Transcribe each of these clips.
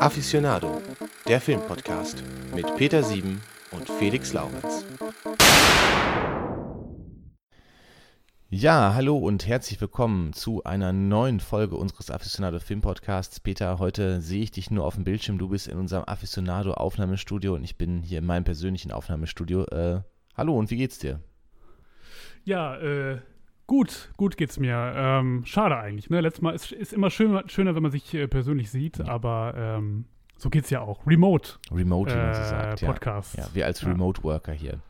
Aficionado, der Filmpodcast mit Peter Sieben und Felix Laurenz. Ja, hallo und herzlich willkommen zu einer neuen Folge unseres Aficionado Film Podcasts. Peter, heute sehe ich dich nur auf dem Bildschirm. Du bist in unserem Aficionado Aufnahmestudio und ich bin hier in meinem persönlichen Aufnahmestudio. Äh, hallo und wie geht's dir? Ja, äh, gut, gut geht's mir. Ähm, schade eigentlich. Ne? Letztes Mal ist, ist immer schön, schöner, wenn man sich äh, persönlich sieht, ja. aber ähm, so geht's ja auch. Remote. Remote, wie man so äh, sagt. Podcast. Ja, ja wir als Remote Worker hier.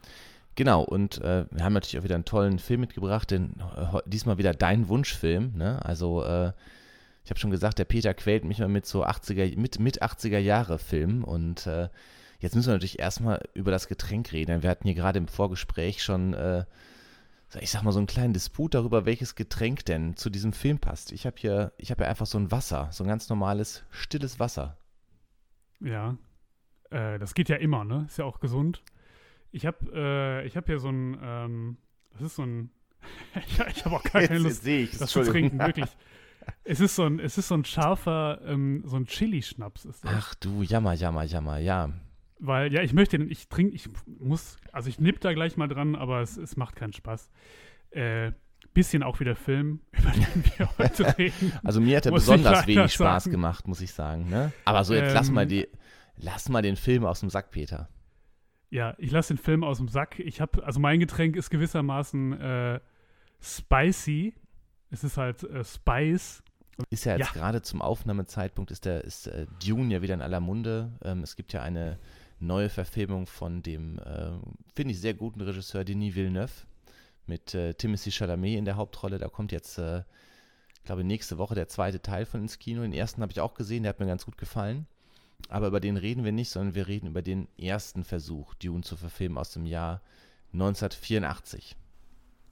Genau, und äh, wir haben natürlich auch wieder einen tollen Film mitgebracht, denn äh, diesmal wieder dein Wunschfilm. Ne? Also, äh, ich habe schon gesagt, der Peter quält mich mal mit so 80er, mit, mit 80er Jahre Filmen und äh, jetzt müssen wir natürlich erstmal über das Getränk reden. Wir hatten hier gerade im Vorgespräch schon, äh, ich sag mal, so einen kleinen Disput darüber, welches Getränk denn zu diesem Film passt. Ich habe hier, ich habe hier einfach so ein Wasser, so ein ganz normales, stilles Wasser. Ja, äh, das geht ja immer, ne? Ist ja auch gesund. Ich habe äh, hab hier so ein, ähm, das ist so ein, ich, ich habe auch gar keine Lust, ich, das zu trinken, wirklich. Es ist so ein, es ist so ein scharfer, ähm, so ein Chili-Schnaps ist das. Ach du, jammer, jammer, jammer, ja. Weil, ja, ich möchte den, ich trinke, ich muss, also ich nipp da gleich mal dran, aber es, es macht keinen Spaß. Äh, bisschen auch wieder Film, über den wir heute reden. Also mir hat er besonders wenig Spaß sagen. gemacht, muss ich sagen. Ne? Aber so, jetzt ähm, lass mal die, lass mal den Film aus dem Sack, Peter. Ja, ich lasse den Film aus dem Sack. Ich habe, also mein Getränk ist gewissermaßen äh, spicy. Es ist halt äh, Spice. Ist ja jetzt ja. gerade zum Aufnahmezeitpunkt ist der ist äh, Dune ja wieder in aller Munde. Ähm, es gibt ja eine neue Verfilmung von dem, äh, finde ich, sehr guten Regisseur Denis Villeneuve mit äh, Timothy Chalamet in der Hauptrolle. Da kommt jetzt, äh, ich glaube, nächste Woche der zweite Teil von ins Kino. Den ersten habe ich auch gesehen, der hat mir ganz gut gefallen. Aber über den reden wir nicht, sondern wir reden über den ersten Versuch, Dune zu verfilmen aus dem Jahr 1984.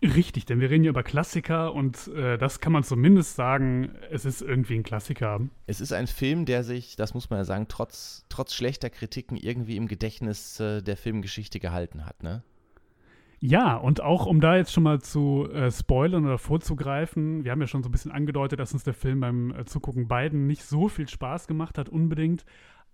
Richtig, denn wir reden ja über Klassiker und äh, das kann man zumindest sagen, es ist irgendwie ein Klassiker. Es ist ein Film, der sich, das muss man ja sagen, trotz, trotz schlechter Kritiken irgendwie im Gedächtnis äh, der Filmgeschichte gehalten hat, ne? Ja, und auch um da jetzt schon mal zu äh, spoilern oder vorzugreifen, wir haben ja schon so ein bisschen angedeutet, dass uns der Film beim äh, Zugucken beiden nicht so viel Spaß gemacht hat, unbedingt.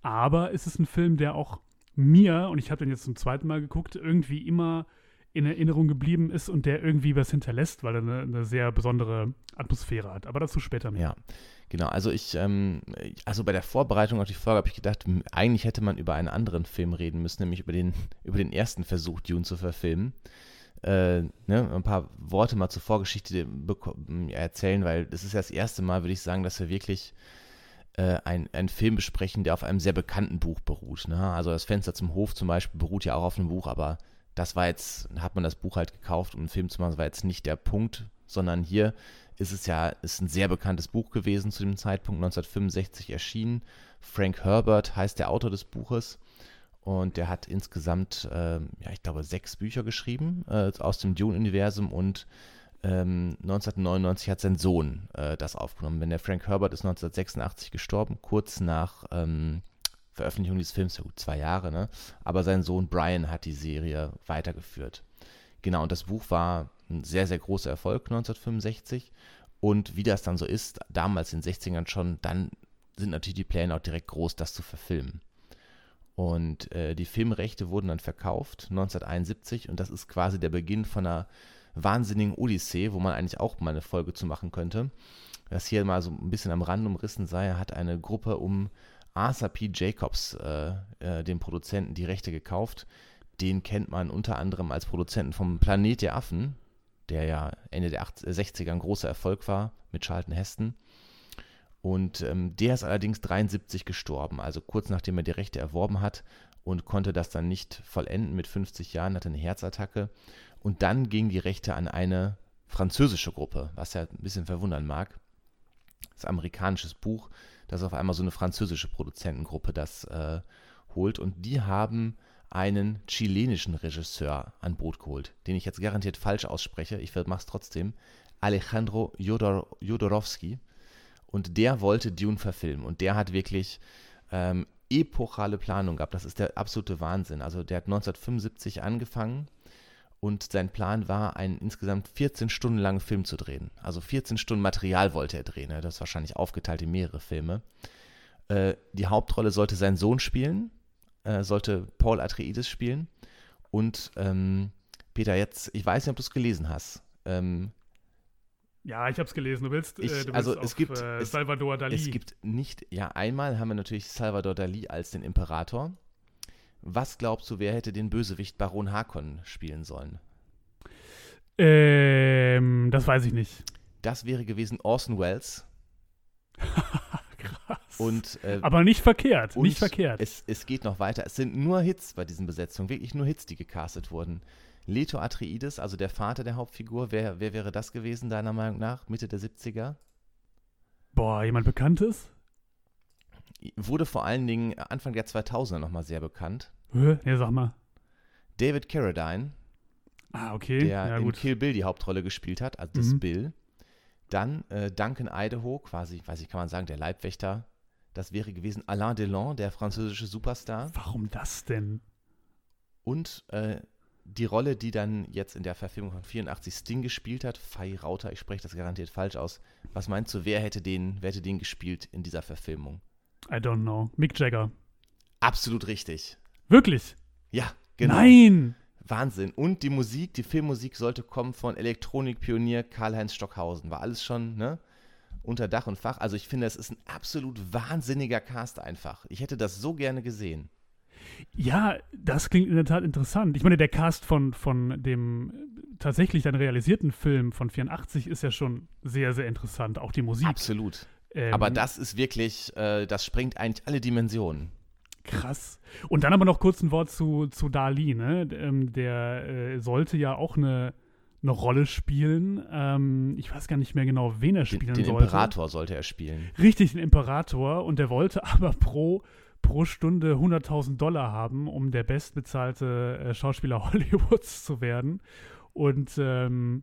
Aber es ist ein Film, der auch mir, und ich habe den jetzt zum zweiten Mal geguckt, irgendwie immer in Erinnerung geblieben ist und der irgendwie was hinterlässt, weil er eine, eine sehr besondere Atmosphäre hat. Aber dazu später mehr. Ja, genau. Also ich, ähm, also bei der Vorbereitung auf die Folge habe ich gedacht, eigentlich hätte man über einen anderen Film reden müssen, nämlich über den, über den ersten Versuch, Dune zu verfilmen. Äh, ne, ein paar Worte mal zur Vorgeschichte erzählen, weil das ist ja das erste Mal, würde ich sagen, dass wir wirklich äh, ein, einen Film besprechen, der auf einem sehr bekannten Buch beruht. Ne? Also das Fenster zum Hof zum Beispiel beruht ja auch auf einem Buch, aber das war jetzt, hat man das Buch halt gekauft, um einen Film zu machen, das war jetzt nicht der Punkt, sondern hier ist es ja, ist ein sehr bekanntes Buch gewesen zu dem Zeitpunkt, 1965 erschienen. Frank Herbert heißt der Autor des Buches und der hat insgesamt, äh, ja, ich glaube, sechs Bücher geschrieben äh, aus dem Dune-Universum und 1999 ähm, hat sein Sohn äh, das aufgenommen. Denn der Frank Herbert ist 1986 gestorben, kurz nach ähm, Veröffentlichung dieses Films, ja gut, zwei Jahre, ne? Aber sein Sohn Brian hat die Serie weitergeführt. Genau, und das Buch war ein sehr, sehr großer Erfolg 1965. Und wie das dann so ist, damals in den 60ern schon, dann sind natürlich die Pläne auch direkt groß, das zu verfilmen. Und äh, die Filmrechte wurden dann verkauft 1971 und das ist quasi der Beginn von einer wahnsinnigen Odyssee, wo man eigentlich auch mal eine Folge zu machen könnte. Das hier mal so ein bisschen am Rand umrissen sei, hat eine Gruppe um Arthur P. Jacobs, äh, äh, den Produzenten, die Rechte gekauft. Den kennt man unter anderem als Produzenten vom Planet der Affen, der ja Ende der 60er ein großer Erfolg war mit Charlton Heston. Und ähm, der ist allerdings 73 gestorben, also kurz nachdem er die Rechte erworben hat und konnte das dann nicht vollenden mit 50 Jahren, hatte eine Herzattacke. Und dann ging die Rechte an eine französische Gruppe, was ja ein bisschen verwundern mag. Das amerikanisches Buch, dass auf einmal so eine französische Produzentengruppe das äh, holt. Und die haben einen chilenischen Regisseur an Boot geholt, den ich jetzt garantiert falsch ausspreche. Ich mache es trotzdem. Alejandro Jodor, Jodorowski. Und der wollte Dune verfilmen. Und der hat wirklich ähm, epochale Planung gehabt. Das ist der absolute Wahnsinn. Also der hat 1975 angefangen Und sein Plan war, einen insgesamt 14 Stunden langen Film zu drehen. Also 14 Stunden Material wollte er drehen. Ne? Das ist wahrscheinlich aufgeteilt in mehrere Filme. Äh, die Hauptrolle sollte sein Sohn spielen, äh, sollte Paul Atreides spielen. Und ähm, Peter, jetzt, ich weiß nicht, ob du es gelesen hast. Ähm, ja, ich habe es gelesen. Du willst, ich, äh, du willst also auf, es gibt äh, Salvador Dali. Es gibt nicht, ja, einmal haben wir natürlich Salvador Dali als den Imperator. Was glaubst du, wer hätte den Bösewicht Baron Harkon spielen sollen? Ähm, das weiß ich nicht. Das wäre gewesen Orson Welles. Krass. Und, äh, Aber nicht verkehrt, nicht verkehrt. Es, es geht noch weiter. Es sind nur Hits bei diesen Besetzungen, wirklich nur Hits, die gecastet wurden. Leto Atreides, also der Vater der Hauptfigur, wer, wer wäre das gewesen, deiner Meinung nach? Mitte der 70er? Boah, jemand Bekanntes? Wurde vor allen Dingen Anfang der 2000er nochmal sehr bekannt. Hä? Ja, sag mal. David Carradine, Ah, okay. der ja, in gut. Kill Bill die Hauptrolle gespielt hat, also das Mhm. Bill. Dann äh, Duncan Idaho, quasi, weiß ich, kann man sagen, der Leibwächter. Das wäre gewesen Alain Delon, der französische Superstar. Warum das denn? Und äh, die Rolle, die dann jetzt in der Verfilmung von 84 Sting gespielt hat, Fei Rauter, ich spreche das garantiert falsch aus. Was meinst du, wer hätte den, wer hätte den gespielt in dieser Verfilmung? I don't know. Mick Jagger. Absolut richtig. Wirklich? Ja, genau. Nein! Wahnsinn. Und die Musik, die Filmmusik sollte kommen von Elektronikpionier Karl-Heinz Stockhausen. War alles schon, ne? Unter Dach und Fach. Also ich finde, es ist ein absolut wahnsinniger Cast einfach. Ich hätte das so gerne gesehen. Ja, das klingt in der Tat interessant. Ich meine, der Cast von, von dem tatsächlich dann realisierten Film von 84 ist ja schon sehr, sehr interessant. Auch die Musik. Absolut. Ähm, Aber das ist wirklich, äh, das sprengt eigentlich alle Dimensionen. Krass. Und dann aber noch kurz ein Wort zu, zu Dali, ne? Ähm, der äh, sollte ja auch eine, eine Rolle spielen. Ähm, ich weiß gar nicht mehr genau, wen er Den, spielen den sollte. Imperator sollte er spielen. Richtig, den Imperator. Und der wollte aber pro, pro Stunde 100.000 Dollar haben, um der bestbezahlte äh, Schauspieler Hollywoods zu werden. Und ähm,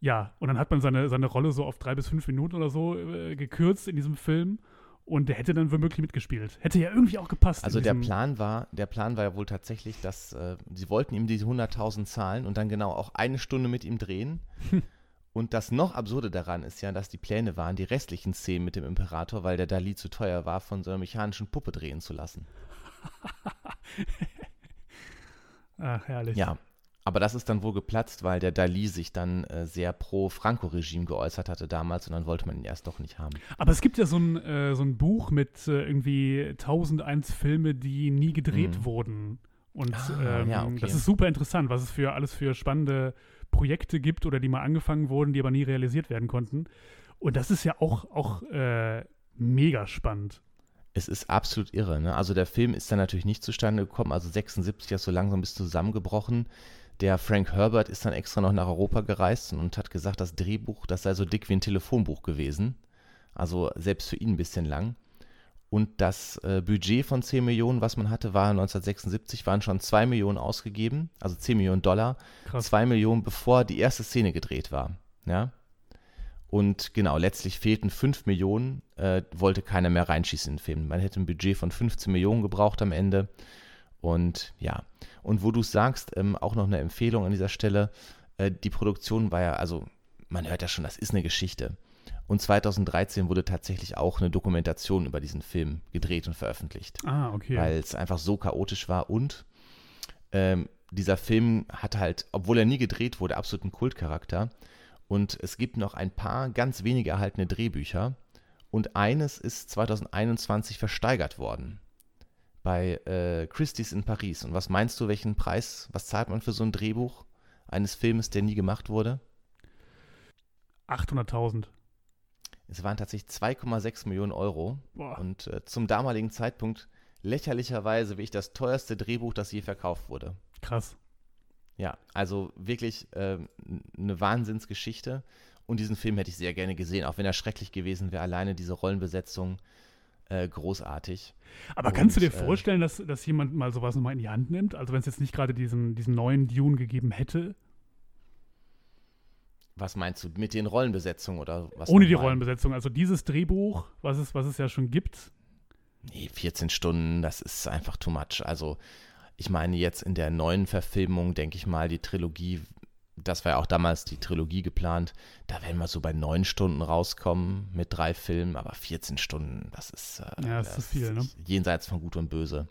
ja, und dann hat man seine, seine Rolle so auf drei bis fünf Minuten oder so äh, gekürzt in diesem Film. Und der hätte dann womöglich mitgespielt. Hätte ja irgendwie auch gepasst. Also der Plan war, der Plan war ja wohl tatsächlich, dass äh, sie wollten ihm diese 100.000 zahlen und dann genau auch eine Stunde mit ihm drehen. Und das noch absurde daran ist ja, dass die Pläne waren, die restlichen Szenen mit dem Imperator, weil der Dali zu teuer war, von so einer mechanischen Puppe drehen zu lassen. Ach, herrlich. Ja, aber das ist dann wohl geplatzt, weil der Dali sich dann äh, sehr pro Franco-Regime geäußert hatte damals und dann wollte man ihn erst doch nicht haben. Aber es gibt ja so ein, äh, so ein Buch mit äh, irgendwie 1001 Filme, die nie gedreht Mhm. wurden. Und Ah, ähm, ja, okay. das ist super interessant, was es für alles für spannende Projekte gibt oder die mal angefangen wurden, die aber nie realisiert werden konnten. Und das ist ja auch, auch äh, mega spannend. Es ist absolut irre. Ne? Also der Film ist dann natürlich nicht zustande gekommen. Also 76 ist so langsam bis zusammengebrochen. Der Frank Herbert ist dann extra noch nach Europa gereist und hat gesagt, das Drehbuch, das sei so dick wie ein Telefonbuch gewesen. Also selbst für ihn ein bisschen lang. Und das äh, Budget von 10 Millionen, was man hatte, war 1976, waren schon 2 Millionen ausgegeben, also 10 Millionen Dollar. Krass. 2 Millionen, bevor die erste Szene gedreht war. Ja. Und genau, letztlich fehlten 5 Millionen, äh, wollte keiner mehr reinschießen in den Film. Man hätte ein Budget von 15 Millionen gebraucht am Ende. Und ja, und wo du es sagst, ähm, auch noch eine Empfehlung an dieser Stelle, äh, die Produktion war ja, also man hört ja schon, das ist eine Geschichte. Und 2013 wurde tatsächlich auch eine Dokumentation über diesen Film gedreht und veröffentlicht Ah, okay. weil es einfach so chaotisch war und ähm, dieser Film hat halt, obwohl er nie gedreht wurde, absoluten Kultcharakter und es gibt noch ein paar ganz wenige erhaltene Drehbücher und eines ist 2021 versteigert worden bei äh, Christie's in Paris. Und was meinst du, welchen Preis, was zahlt man für so ein Drehbuch eines Filmes, der nie gemacht wurde? 800.000. Es waren tatsächlich 2,6 Millionen Euro. Boah. Und äh, zum damaligen Zeitpunkt lächerlicherweise wirklich das teuerste Drehbuch, das je verkauft wurde. Krass. Ja, also wirklich ähm, eine Wahnsinnsgeschichte. Und diesen Film hätte ich sehr gerne gesehen, auch wenn er schrecklich gewesen wäre. Alleine diese Rollenbesetzung äh, großartig. Aber kannst du dir Und, äh, vorstellen, dass, dass jemand mal sowas nochmal in die Hand nimmt? Also wenn es jetzt nicht gerade diesen, diesen neuen Dune gegeben hätte, Was meinst du mit den Rollenbesetzungen oder was? ohne die? Rollenbesetzung. Also dieses Drehbuch, was es, was es ja schon gibt. Nee, 14 Stunden, das ist einfach too much. Also Ich meine, jetzt in der neuen Verfilmung, denke ich mal, die Trilogie, das war ja auch damals die Trilogie geplant, da werden wir so bei neun Stunden rauskommen mit drei Filmen, aber 14 Stunden, das ist, äh, ja, das ist zu viel, ne? jenseits von Gut und Böse.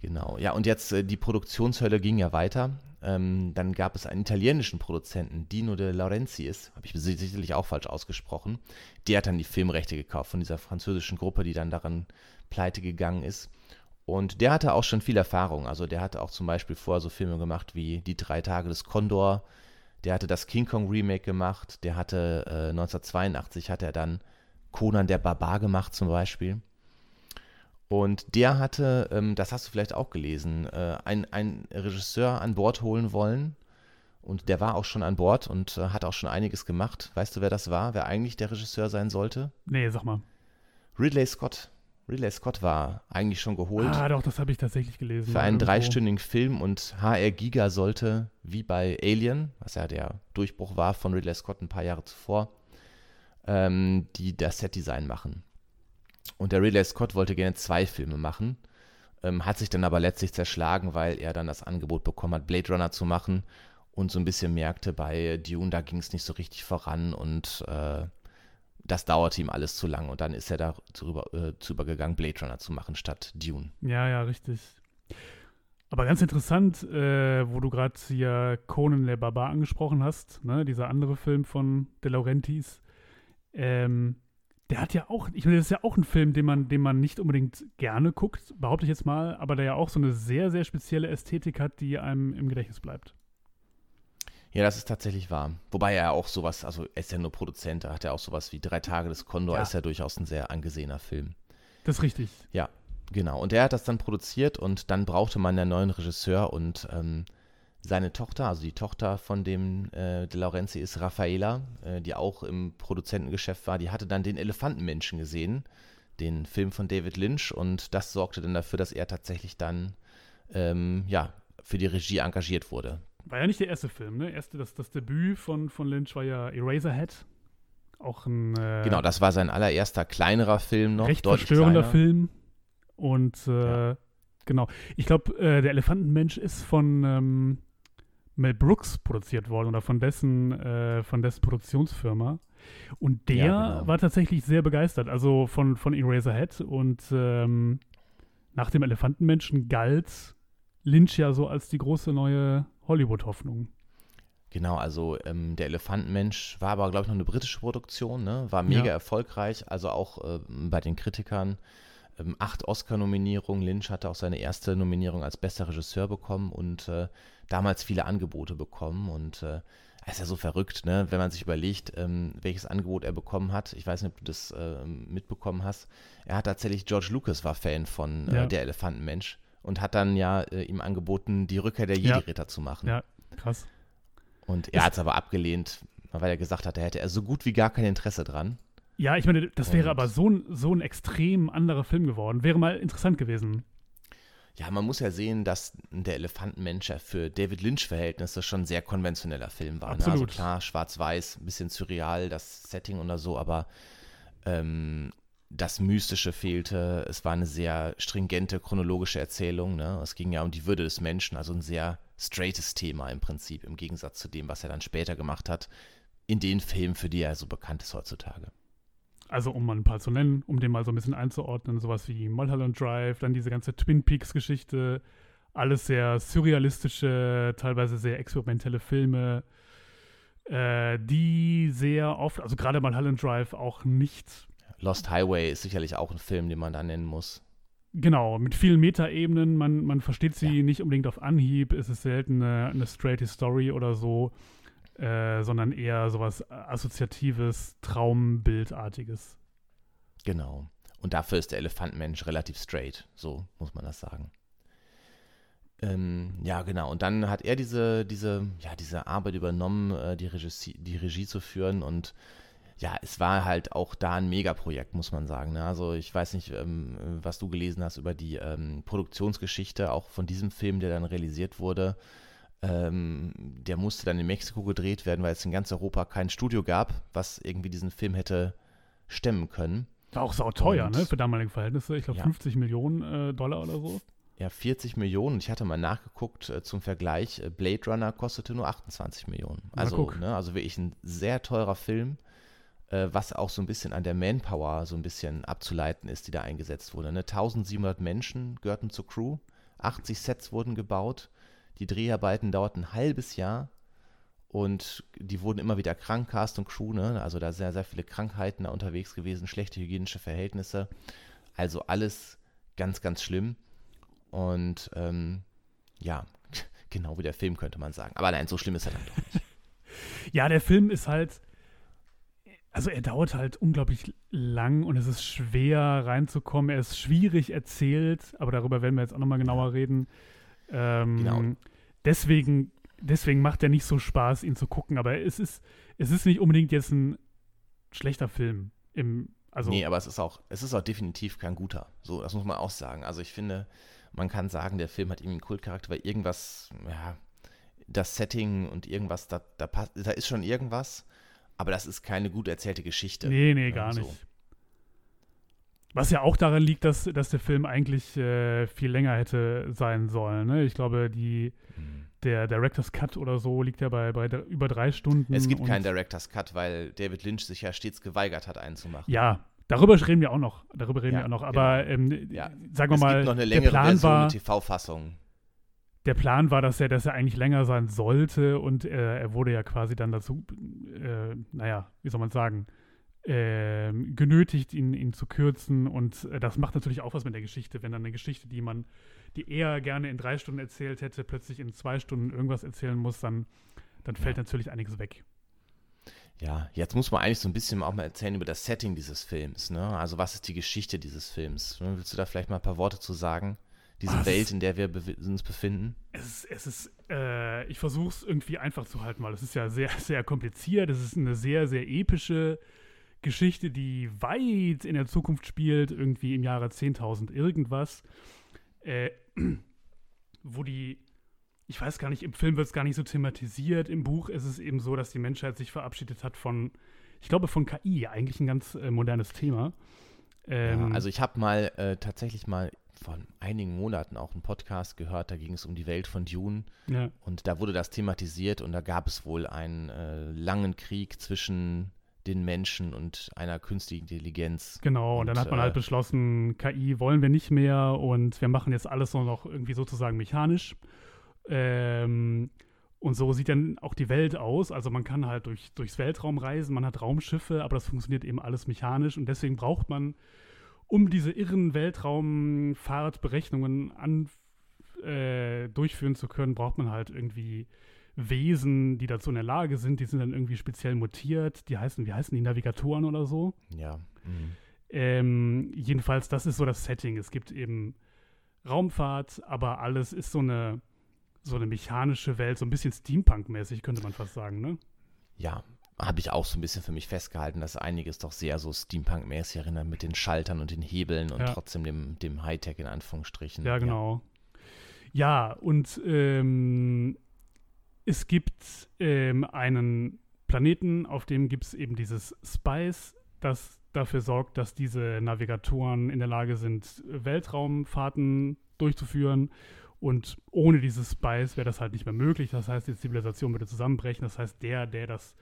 Genau, ja, und jetzt äh, die Produktionshölle ging ja weiter. Ähm, dann gab es einen italienischen Produzenten, Dino de Laurentiis, habe ich sicherlich auch falsch ausgesprochen. Der hat dann die Filmrechte gekauft von dieser französischen Gruppe, die dann daran pleite gegangen ist. Und der hatte auch schon viel Erfahrung. Also der hatte auch zum Beispiel vorher so Filme gemacht wie Die drei Tage des Kondor. Der hatte das King Kong Remake gemacht. Der hatte äh, 1982 hat er dann Conan der Barbar gemacht zum Beispiel. Und der hatte, ähm, das hast du vielleicht auch gelesen, äh, einen Regisseur an Bord holen wollen. Und der war auch schon an Bord und äh, hat auch schon einiges gemacht. Weißt du, wer das war? Wer eigentlich der Regisseur sein sollte? Nee, sag mal. Ridley Scott. Ridley Scott war eigentlich schon geholt. Ah, doch, das habe ich tatsächlich gelesen. Für einen irgendwo. dreistündigen Film und HR Giga sollte, wie bei Alien, was ja der Durchbruch war von Ridley Scott ein paar Jahre zuvor, ähm, die das Setdesign machen. Und der Ridley Scott wollte gerne zwei Filme machen, ähm, hat sich dann aber letztlich zerschlagen, weil er dann das Angebot bekommen hat, Blade Runner zu machen und so ein bisschen merkte, bei Dune, da ging es nicht so richtig voran und äh, das dauerte ihm alles zu lang. Und dann ist er da drüber, äh, zu übergegangen, Blade Runner zu machen statt Dune. Ja, ja, richtig. Aber ganz interessant, äh, wo du gerade hier Conan der Barbar angesprochen hast, ne, dieser andere Film von De Laurentiis. Ähm, der hat ja auch, ich meine, das ist ja auch ein Film, den man, den man nicht unbedingt gerne guckt, behaupte ich jetzt mal, aber der ja auch so eine sehr, sehr spezielle Ästhetik hat, die einem im Gedächtnis bleibt. Ja, das ist tatsächlich wahr. Wobei er auch sowas, also er ist ja nur Produzent, da hat er auch sowas wie Drei Tage des Kondor, ja. ist ja durchaus ein sehr angesehener Film. Das ist richtig. Ja, genau. Und er hat das dann produziert und dann brauchte man einen neuen Regisseur und ähm, seine Tochter, also die Tochter von dem äh, De Laurenzi ist Raffaela, äh, die auch im Produzentengeschäft war, die hatte dann den Elefantenmenschen gesehen, den Film von David Lynch und das sorgte dann dafür, dass er tatsächlich dann ähm, ja, für die Regie engagiert wurde. War ja nicht der erste Film, ne? Erste, das, das Debüt von, von Lynch war ja Eraserhead. Auch ein. Äh, genau, das war sein allererster kleinerer Film noch. Recht verstörender kleiner. Film. Und äh, ja. genau. Ich glaube, äh, der Elefantenmensch ist von ähm, Mel Brooks produziert worden oder von dessen, äh, von dessen Produktionsfirma. Und der ja, genau. war tatsächlich sehr begeistert, also von, von Eraserhead. Und ähm, nach dem Elefantenmenschen galt Lynch ja so als die große neue Hollywood-Hoffnung. Genau, also ähm, der Elefantenmensch war aber, glaube ich, noch eine britische Produktion, ne? war mega ja. erfolgreich, also auch äh, bei den Kritikern. Ähm, acht Oscar-Nominierungen. Lynch hatte auch seine erste Nominierung als bester Regisseur bekommen und äh, damals viele Angebote bekommen. Und äh, ist ja so verrückt, ne? wenn man sich überlegt, ähm, welches Angebot er bekommen hat. Ich weiß nicht, ob du das äh, mitbekommen hast. Er hat tatsächlich, George Lucas war Fan von äh, ja. Der Elefantenmensch und hat dann ja äh, ihm angeboten, die Rückkehr der Jedi-Ritter ja. zu machen. Ja, krass. Und er hat es aber abgelehnt, weil er gesagt hat, er hätte er so gut wie gar kein Interesse dran. Ja, ich meine, das wäre und aber so ein, so ein extrem anderer Film geworden. Wäre mal interessant gewesen. Ja, man muss ja sehen, dass der Elefantenmensch ja für David Lynch-Verhältnisse schon ein sehr konventioneller Film war. Ne? Also klar, schwarz-weiß, ein bisschen surreal, das Setting oder so, aber ähm, das Mystische fehlte. Es war eine sehr stringente chronologische Erzählung. Ne? Es ging ja um die Würde des Menschen, also ein sehr straightes Thema im Prinzip, im Gegensatz zu dem, was er dann später gemacht hat, in den Filmen, für die er so bekannt ist heutzutage. Also um mal ein paar zu nennen, um den mal so ein bisschen einzuordnen, sowas wie Mulholland Drive, dann diese ganze Twin Peaks-Geschichte, alles sehr surrealistische, teilweise sehr experimentelle Filme, äh, die sehr oft, also gerade Mulholland Drive auch nicht Lost Highway ist sicherlich auch ein Film, den man da nennen muss. Genau, mit vielen Metaebenen. Man, man versteht sie ja. nicht unbedingt auf Anhieb. Es ist selten eine, eine straight Story oder so, äh, sondern eher sowas Assoziatives, Traumbildartiges. Genau. Und dafür ist der Elefantenmensch relativ straight, so muss man das sagen. Ähm, ja, genau. Und dann hat er diese, diese, ja, diese Arbeit übernommen, äh, die, Regie, die Regie zu führen und ja, es war halt auch da ein Megaprojekt, muss man sagen. Ne? Also ich weiß nicht, ähm, was du gelesen hast über die ähm, Produktionsgeschichte, auch von diesem Film, der dann realisiert wurde. Ähm, der musste dann in Mexiko gedreht werden, weil es in ganz Europa kein Studio gab, was irgendwie diesen Film hätte stemmen können. War auch sau teuer, Und, ne, für damalige Verhältnisse. Ich glaube ja. 50 Millionen äh, Dollar oder so. ja, 40 Millionen. Ich hatte mal nachgeguckt äh, zum Vergleich. Äh, Blade Runner kostete nur 28 Millionen. Also, ne, also wirklich ein sehr teurer Film, was auch so ein bisschen an der Manpower so ein bisschen abzuleiten ist, die da eingesetzt wurde. Ne? 1700 Menschen gehörten zur Crew, 80 Sets wurden gebaut. Die Dreharbeiten dauerten ein halbes Jahr und die wurden immer wieder krank, Cast und Crew, ne? also da sehr, sehr viele Krankheiten da unterwegs gewesen, schlechte hygienische Verhältnisse. Also alles ganz, ganz schlimm. Und ähm, ja, genau wie der Film könnte man sagen. Aber nein, so schlimm ist er dann doch nicht. ja, der Film ist halt, also er dauert halt unglaublich lang und es ist schwer reinzukommen. Er ist schwierig erzählt, aber darüber werden wir jetzt auch nochmal genauer reden. Ähm, genau. Deswegen, deswegen macht er nicht so Spaß, ihn zu gucken. Aber es ist, es ist nicht unbedingt jetzt ein schlechter Film. Im, also nee, aber es ist auch, es ist auch definitiv kein guter. So, das muss man auch sagen. Also ich finde, man kann sagen, der Film hat irgendwie einen Kultcharakter, weil irgendwas, ja, das Setting und irgendwas, da, da, passt, da ist schon irgendwas, aber das ist keine gut erzählte Geschichte. Nee, nee, gar so. nicht. Was ja auch daran liegt, dass, dass der Film eigentlich äh, viel länger hätte sein sollen. Ne? Ich glaube, die, mhm. der Director's Cut oder so liegt ja bei, bei über drei Stunden. Es gibt keinen Director's Cut, weil David Lynch sich ja stets geweigert hat, einen zu machen. Ja, Darüber reden wir auch noch. Darüber reden ja, wir auch noch. Aber genau. ähm, ja. sagen wir es mal, gibt noch eine längere der Plan Version war, TV-Fassung. Der Plan war, dass er, dass er eigentlich länger sein sollte und äh, er wurde ja quasi dann dazu, äh, naja, wie soll man sagen, äh, genötigt, ihn, ihn zu kürzen. Und äh, das macht natürlich auch was mit der Geschichte, wenn dann eine Geschichte, die man, die eher gerne in drei Stunden erzählt hätte, plötzlich in zwei Stunden irgendwas erzählen muss, dann, dann fällt ja. natürlich einiges weg. Ja, jetzt muss man eigentlich so ein bisschen auch mal erzählen über das Setting dieses Films. Ne? Also was ist die Geschichte dieses Films? Willst du da vielleicht mal ein paar Worte zu sagen? Diese Was? Welt, in der wir be uns befinden? Es ist, es ist äh, ich versuche es irgendwie einfach zu halten, weil es ist ja sehr, sehr kompliziert. Es ist eine sehr, sehr epische Geschichte, die weit in der Zukunft spielt, irgendwie im Jahre 10.000 irgendwas. Äh, wo die ich weiß gar nicht, im Film wird es gar nicht so thematisiert. Im Buch ist es eben so, dass die Menschheit sich verabschiedet hat von, ich glaube, von KI, eigentlich ein ganz äh, modernes Thema. Ähm, ja, also ich habe mal äh, tatsächlich mal vor einigen Monaten auch einen Podcast gehört, da ging es um die Welt von Dune ja. und da wurde das thematisiert und da gab es wohl einen äh, langen Krieg zwischen den Menschen und einer künstlichen Intelligenz. Genau, und, dann hat man halt äh, beschlossen, KI wollen wir nicht mehr und wir machen jetzt alles nur noch irgendwie sozusagen mechanisch. Ähm, und so sieht dann auch die Welt aus. Also man kann halt durch, durchs Weltraum reisen, man hat Raumschiffe, aber das funktioniert eben alles mechanisch und deswegen braucht man, um diese irren Weltraumfahrtberechnungen an, äh, durchführen zu können, braucht man halt irgendwie Wesen, die dazu in der Lage sind. Die sind dann irgendwie speziell mutiert. Die heißen, wie heißen die, Navigatoren oder so? Ja. Mhm. Ähm, jedenfalls, das ist so das Setting. Es gibt eben Raumfahrt, aber alles ist so eine so eine mechanische Welt, so ein bisschen Steampunk-mäßig, könnte man fast sagen, ne? Ja, habe ich auch so ein bisschen für mich festgehalten, dass einiges doch sehr so Steampunk-mäßig erinnert mit den Schaltern und den Hebeln und ja. trotzdem dem, dem Hightech in Anführungsstrichen. Ja, genau. Ja, ja und ähm, es gibt ähm, einen Planeten, auf dem gibt es eben dieses Spice, das dafür sorgt, dass diese Navigatoren in der Lage sind, Weltraumfahrten durchzuführen und ohne dieses Spice wäre das halt nicht mehr möglich. Das heißt, die Zivilisation würde zusammenbrechen. Das heißt, der, der das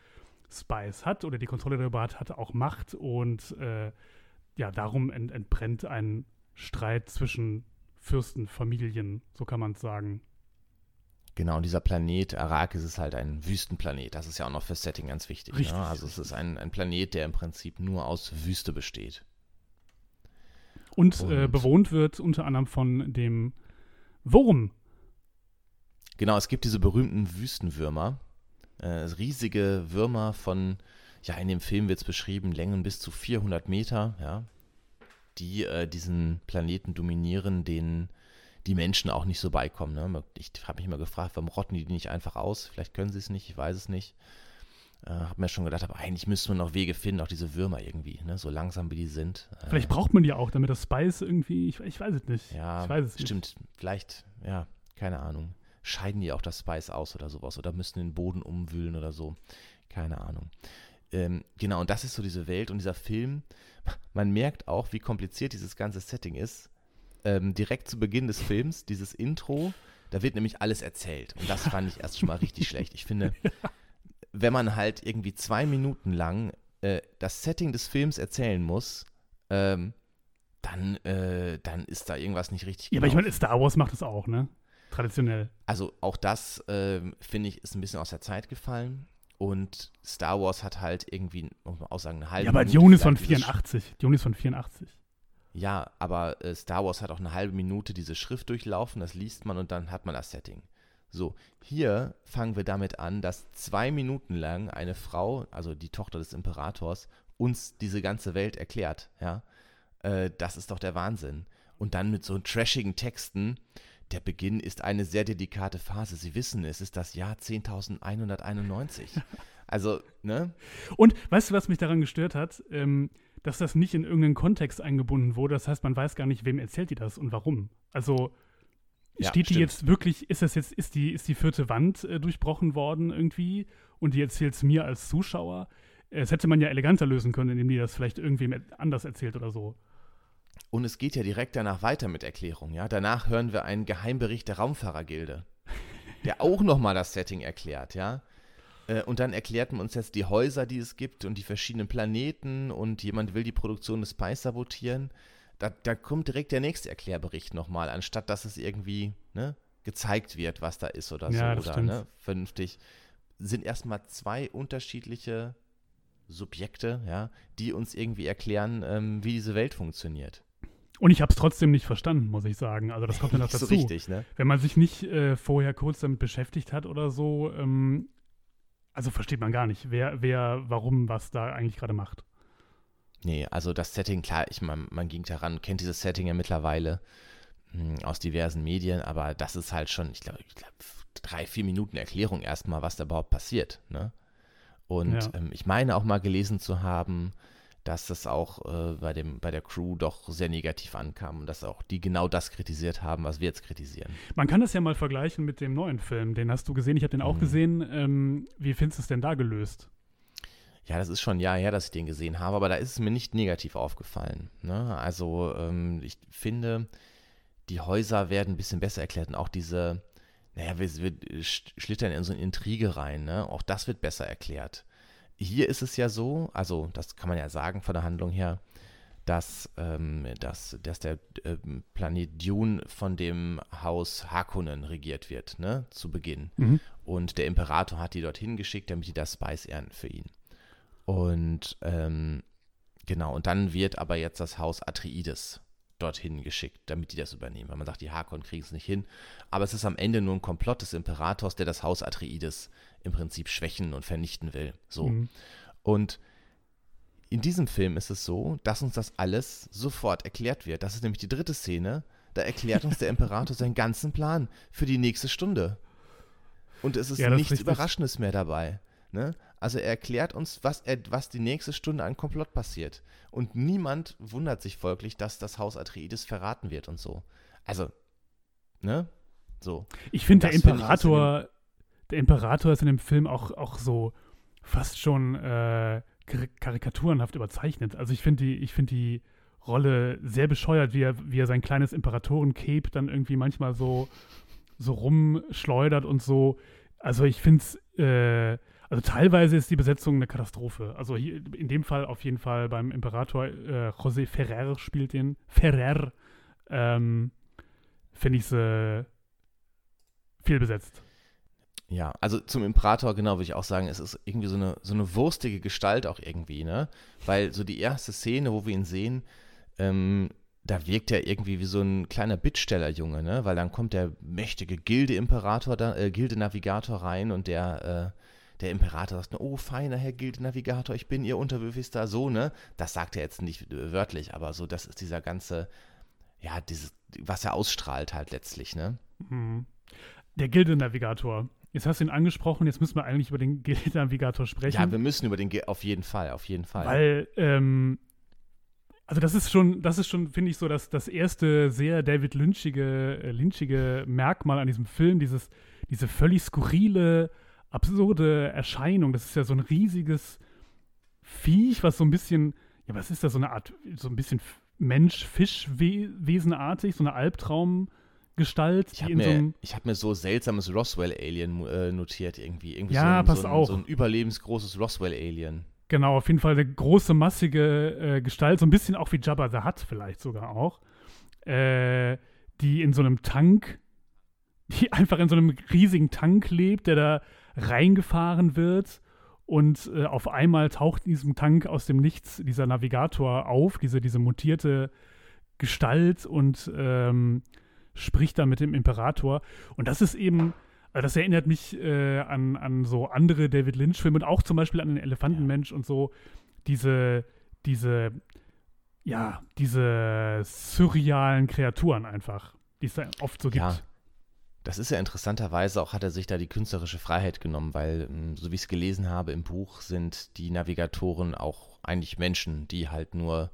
Spice hat oder die Kontrolle darüber hat, hat auch Macht. Und äh, ja, darum ent entbrennt ein Streit zwischen Fürstenfamilien, so kann man es sagen. Genau, und dieser Planet Arrakis ist halt ein Wüstenplanet. Das ist ja auch noch fürs Setting ganz wichtig. Ne? Richtig, ne? Also es ist ein, ein Planet, der im Prinzip nur aus Wüste besteht. Und, und äh, bewohnt wird unter anderem von dem Wurm. Genau, es gibt diese berühmten Wüstenwürmer. Äh, riesige Würmer von, ja, in dem Film wird es beschrieben, Längen bis zu 400 Meter, ja, die äh, diesen Planeten dominieren, denen die Menschen auch nicht so beikommen. Ne? Ich habe mich immer gefragt, warum rotten die nicht einfach aus? Vielleicht können sie es nicht, ich weiß es nicht. Äh, habe mir schon gedacht, aber eigentlich müsste man noch Wege finden, auch diese Würmer irgendwie, ne? so langsam wie die sind. Äh, Vielleicht braucht man die auch, damit das Spice irgendwie, ich, ich weiß es nicht. Ja, ich weiß es stimmt. Nicht. Vielleicht, ja, keine Ahnung. Scheiden die auch das Spice aus oder sowas oder müssen den Boden umwühlen oder so. Keine Ahnung. Ähm, genau, und das ist so diese Welt und dieser Film. Man merkt auch, wie kompliziert dieses ganze Setting ist. ähm, direkt zu Beginn des Films, dieses Intro, da wird nämlich alles erzählt. Und das fand ich erst schon mal richtig schlecht. Ich finde, wenn man halt irgendwie zwei Minuten lang äh, das Setting des Films erzählen muss, ähm, dann, äh, dann ist da irgendwas nicht richtig. Ja, aber ich meine, Star Wars macht das auch, ne? Traditionell. Also auch das, äh, finde ich, ist ein bisschen aus der Zeit gefallen. Und Star Wars hat halt irgendwie, muss man auch sagen, eine halbe Ja, aber Dune ist von 84. Dune ist von 84. Ja, aber äh, Star Wars hat auch eine halbe Minute diese Schrift durchlaufen, das liest man und dann hat man das Setting. So, hier fangen wir damit an, dass zwei Minuten lang eine Frau, also die Tochter des Imperators, uns diese ganze Welt erklärt, ja. Äh, das ist doch der Wahnsinn. Und dann mit so trashigen Texten, der Beginn ist eine sehr delikate Phase. Sie wissen, es ist das Jahr 10.191. Also, ne? Und weißt du, was mich daran gestört hat? Ähm, dass das nicht in irgendeinen Kontext eingebunden wurde. Das heißt, man weiß gar nicht, wem erzählt die das und warum. Also ja, steht die stimmt. jetzt wirklich, ist das jetzt, ist die, ist die vierte Wand äh, durchbrochen worden irgendwie und die erzählt es mir als Zuschauer? Das hätte man ja eleganter lösen können, indem die das vielleicht irgendwie anders erzählt oder so. Und es geht ja direkt danach weiter mit Erklärung, ja. Danach hören wir einen Geheimbericht der Raumfahrergilde, der auch nochmal das Setting erklärt, ja. Äh, und dann erklärt man uns jetzt die Häuser, die es gibt und die verschiedenen Planeten und jemand will die Produktion des Spice sabotieren. Da, da kommt direkt der nächste Erklärbericht nochmal, anstatt dass es irgendwie ne, gezeigt wird, was da ist oder ja, so. Oder ne, vernünftig. Sind erstmal zwei unterschiedliche Subjekte, ja, die uns irgendwie erklären, ähm, wie diese Welt funktioniert. Und ich habe es trotzdem nicht verstanden, muss ich sagen. Also das kommt ja noch dazu. So richtig, ne? Wenn man sich nicht äh, vorher kurz damit beschäftigt hat oder so, ähm, also versteht man gar nicht, wer, wer, warum, was da eigentlich gerade macht. Nee, also das Setting, klar, ich meine, man ging daran, kennt dieses Setting ja mittlerweile mh, hm, aus diversen Medien, aber das ist halt schon, ich glaube, glaub, drei, vier Minuten Erklärung erstmal, was da überhaupt passiert, ne? Und ja. ähm, ich meine auch mal gelesen zu haben, dass das auch äh, bei, dem, bei der Crew doch sehr negativ ankam und dass auch die genau das kritisiert haben, was wir jetzt kritisieren. Man kann das ja mal vergleichen mit dem neuen Film. Den hast du gesehen, ich habe den auch mhm. gesehen. Ähm, wie findest du es denn da gelöst? Ja, das ist schon ein Jahr her, dass ich den gesehen habe, aber da ist es mir nicht negativ aufgefallen. Ne? Also ähm, ich finde, die Häuser werden ein bisschen besser erklärt und auch diese, naja, wir, wir schlittern in so eine Intrige rein, ne? auch das wird besser erklärt hier ist es ja so, also das kann man ja sagen von der Handlung her, dass, ähm, dass, dass der äh, Planet Dune von dem Haus Harkonnen regiert wird, ne, zu Beginn. Mhm. Und der Imperator hat die dorthin geschickt, damit die das Spice ernten für ihn. Und ähm, genau, und dann wird aber jetzt das Haus Atreides dorthin geschickt, damit die das übernehmen. Weil man sagt, die Harkonnen kriegen es nicht hin. Aber es ist am Ende nur ein Komplott des Imperators, der das Haus Atreides im Prinzip schwächen und vernichten will. So. Mhm. Und in diesem Film ist es so, dass uns das alles sofort erklärt wird. Das ist nämlich die dritte Szene. Da erklärt uns der Imperator seinen ganzen Plan für die nächste Stunde. Und es ist ja, nichts Überraschendes mehr dabei. Ne? Also er erklärt uns, was, er, was die nächste Stunde an Komplott passiert. Und niemand wundert sich folglich, dass das Haus Atreides verraten wird und so. Also, ne? So. Ich finde, der Imperator, find der Imperator ist in dem Film auch, auch so fast schon äh, karikaturenhaft überzeichnet. Also ich finde die, find die Rolle sehr bescheuert, wie er, wie er sein kleines Imperatoren-Cape dann irgendwie manchmal so, so rumschleudert und so. Also ich finde es, äh, also teilweise ist die Besetzung eine Katastrophe. Also hier, in dem Fall auf jeden Fall beim Imperator äh, José Ferrer spielt den. Ferrer. Ähm, finde ich äh, viel besetzt. Ja, also zum Imperator, genau, würde ich auch sagen, es ist irgendwie so eine, so eine wurstige Gestalt auch irgendwie, ne? Weil so die erste Szene, wo wir ihn sehen, ähm, da wirkt er irgendwie wie so ein kleiner Bittstellerjunge, ne? Weil dann kommt der mächtige Gilde-Imperator, äh, Gilde-Navigator rein und der, äh, der Imperator sagt, oh, feiner Herr Gilde-Navigator, ich bin Ihr unterwürfigster Sohn, ne? Das sagt er jetzt nicht wörtlich, aber so, das ist dieser ganze, ja, dieses, was er ausstrahlt halt letztlich, ne? Mhm. Der Gilde-Navigator, Jetzt hast du ihn angesprochen, jetzt müssen wir eigentlich über den Navigator sprechen. Ja, wir müssen über den, Ge auf jeden Fall, auf jeden Fall. Weil, ähm, also das ist schon, das ist schon, finde ich, so das, das erste sehr David Lynchige, äh, Lynchige Merkmal an diesem Film, dieses, diese völlig skurrile, absurde Erscheinung. Das ist ja so ein riesiges Viech, was so ein bisschen, ja, was ist das, so eine Art, so ein bisschen Mensch-Fisch-Wesenartig, so eine Albtraumgestalt. Ich habe mir, so hab mir so seltsames Roswell-Alien äh, notiert irgendwie. irgendwie ja, so ein, pass so ein, auf. So ein überlebensgroßes Roswell-Alien. Genau, auf jeden Fall eine große, massige äh, Gestalt, so ein bisschen auch wie Jabba the Hutt vielleicht sogar auch, äh, die in so einem Tank, die einfach in so einem riesigen Tank lebt, der da reingefahren wird und äh, auf einmal taucht in diesem Tank aus dem Nichts dieser Navigator auf, diese, diese mutierte Gestalt und ähm, spricht da mit dem Imperator. Und das ist eben, also das erinnert mich äh, an, an so andere David Lynch-Filme und auch zum Beispiel an den Elefantenmensch und so. Diese, diese, ja, diese surrealen Kreaturen einfach, die es da oft so gibt. Ja. Das ist ja interessanterweise auch, hat er sich da die künstlerische Freiheit genommen, weil, ähm, so wie ich es gelesen habe im Buch, sind die Navigatoren auch eigentlich Menschen, die halt nur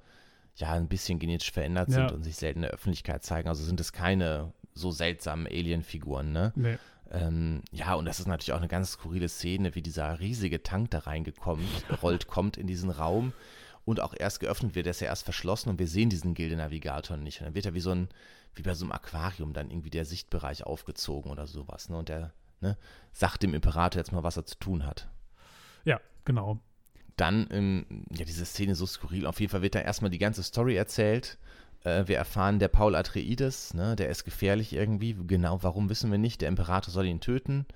ja ein bisschen genetisch verändert Ja. sind und sich selten in der Öffentlichkeit zeigen. Also sind es keine so seltsamen Alien-Figuren, ne? Nee. Ähm, ja, und das ist natürlich auch eine ganz skurrile Szene, wie dieser riesige Tank da reingekommen, rollt, kommt in diesen Raum und auch erst geöffnet wird. Der ist ja erst verschlossen und wir sehen diesen Gildenavigator nicht. Und dann wird er wie so ein, wie bei so einem Aquarium dann irgendwie der Sichtbereich aufgezogen oder sowas. Ne? Und der ne, sagt dem Imperator jetzt mal, was er zu tun hat. Ja, genau. Dann, ähm, ja, diese Szene so skurril. Auf jeden Fall wird da erstmal die ganze Story erzählt. Äh, wir erfahren, der Paul Atreides, ne, der ist gefährlich irgendwie. Genau, warum wissen wir nicht. Der Imperator soll ihn töten.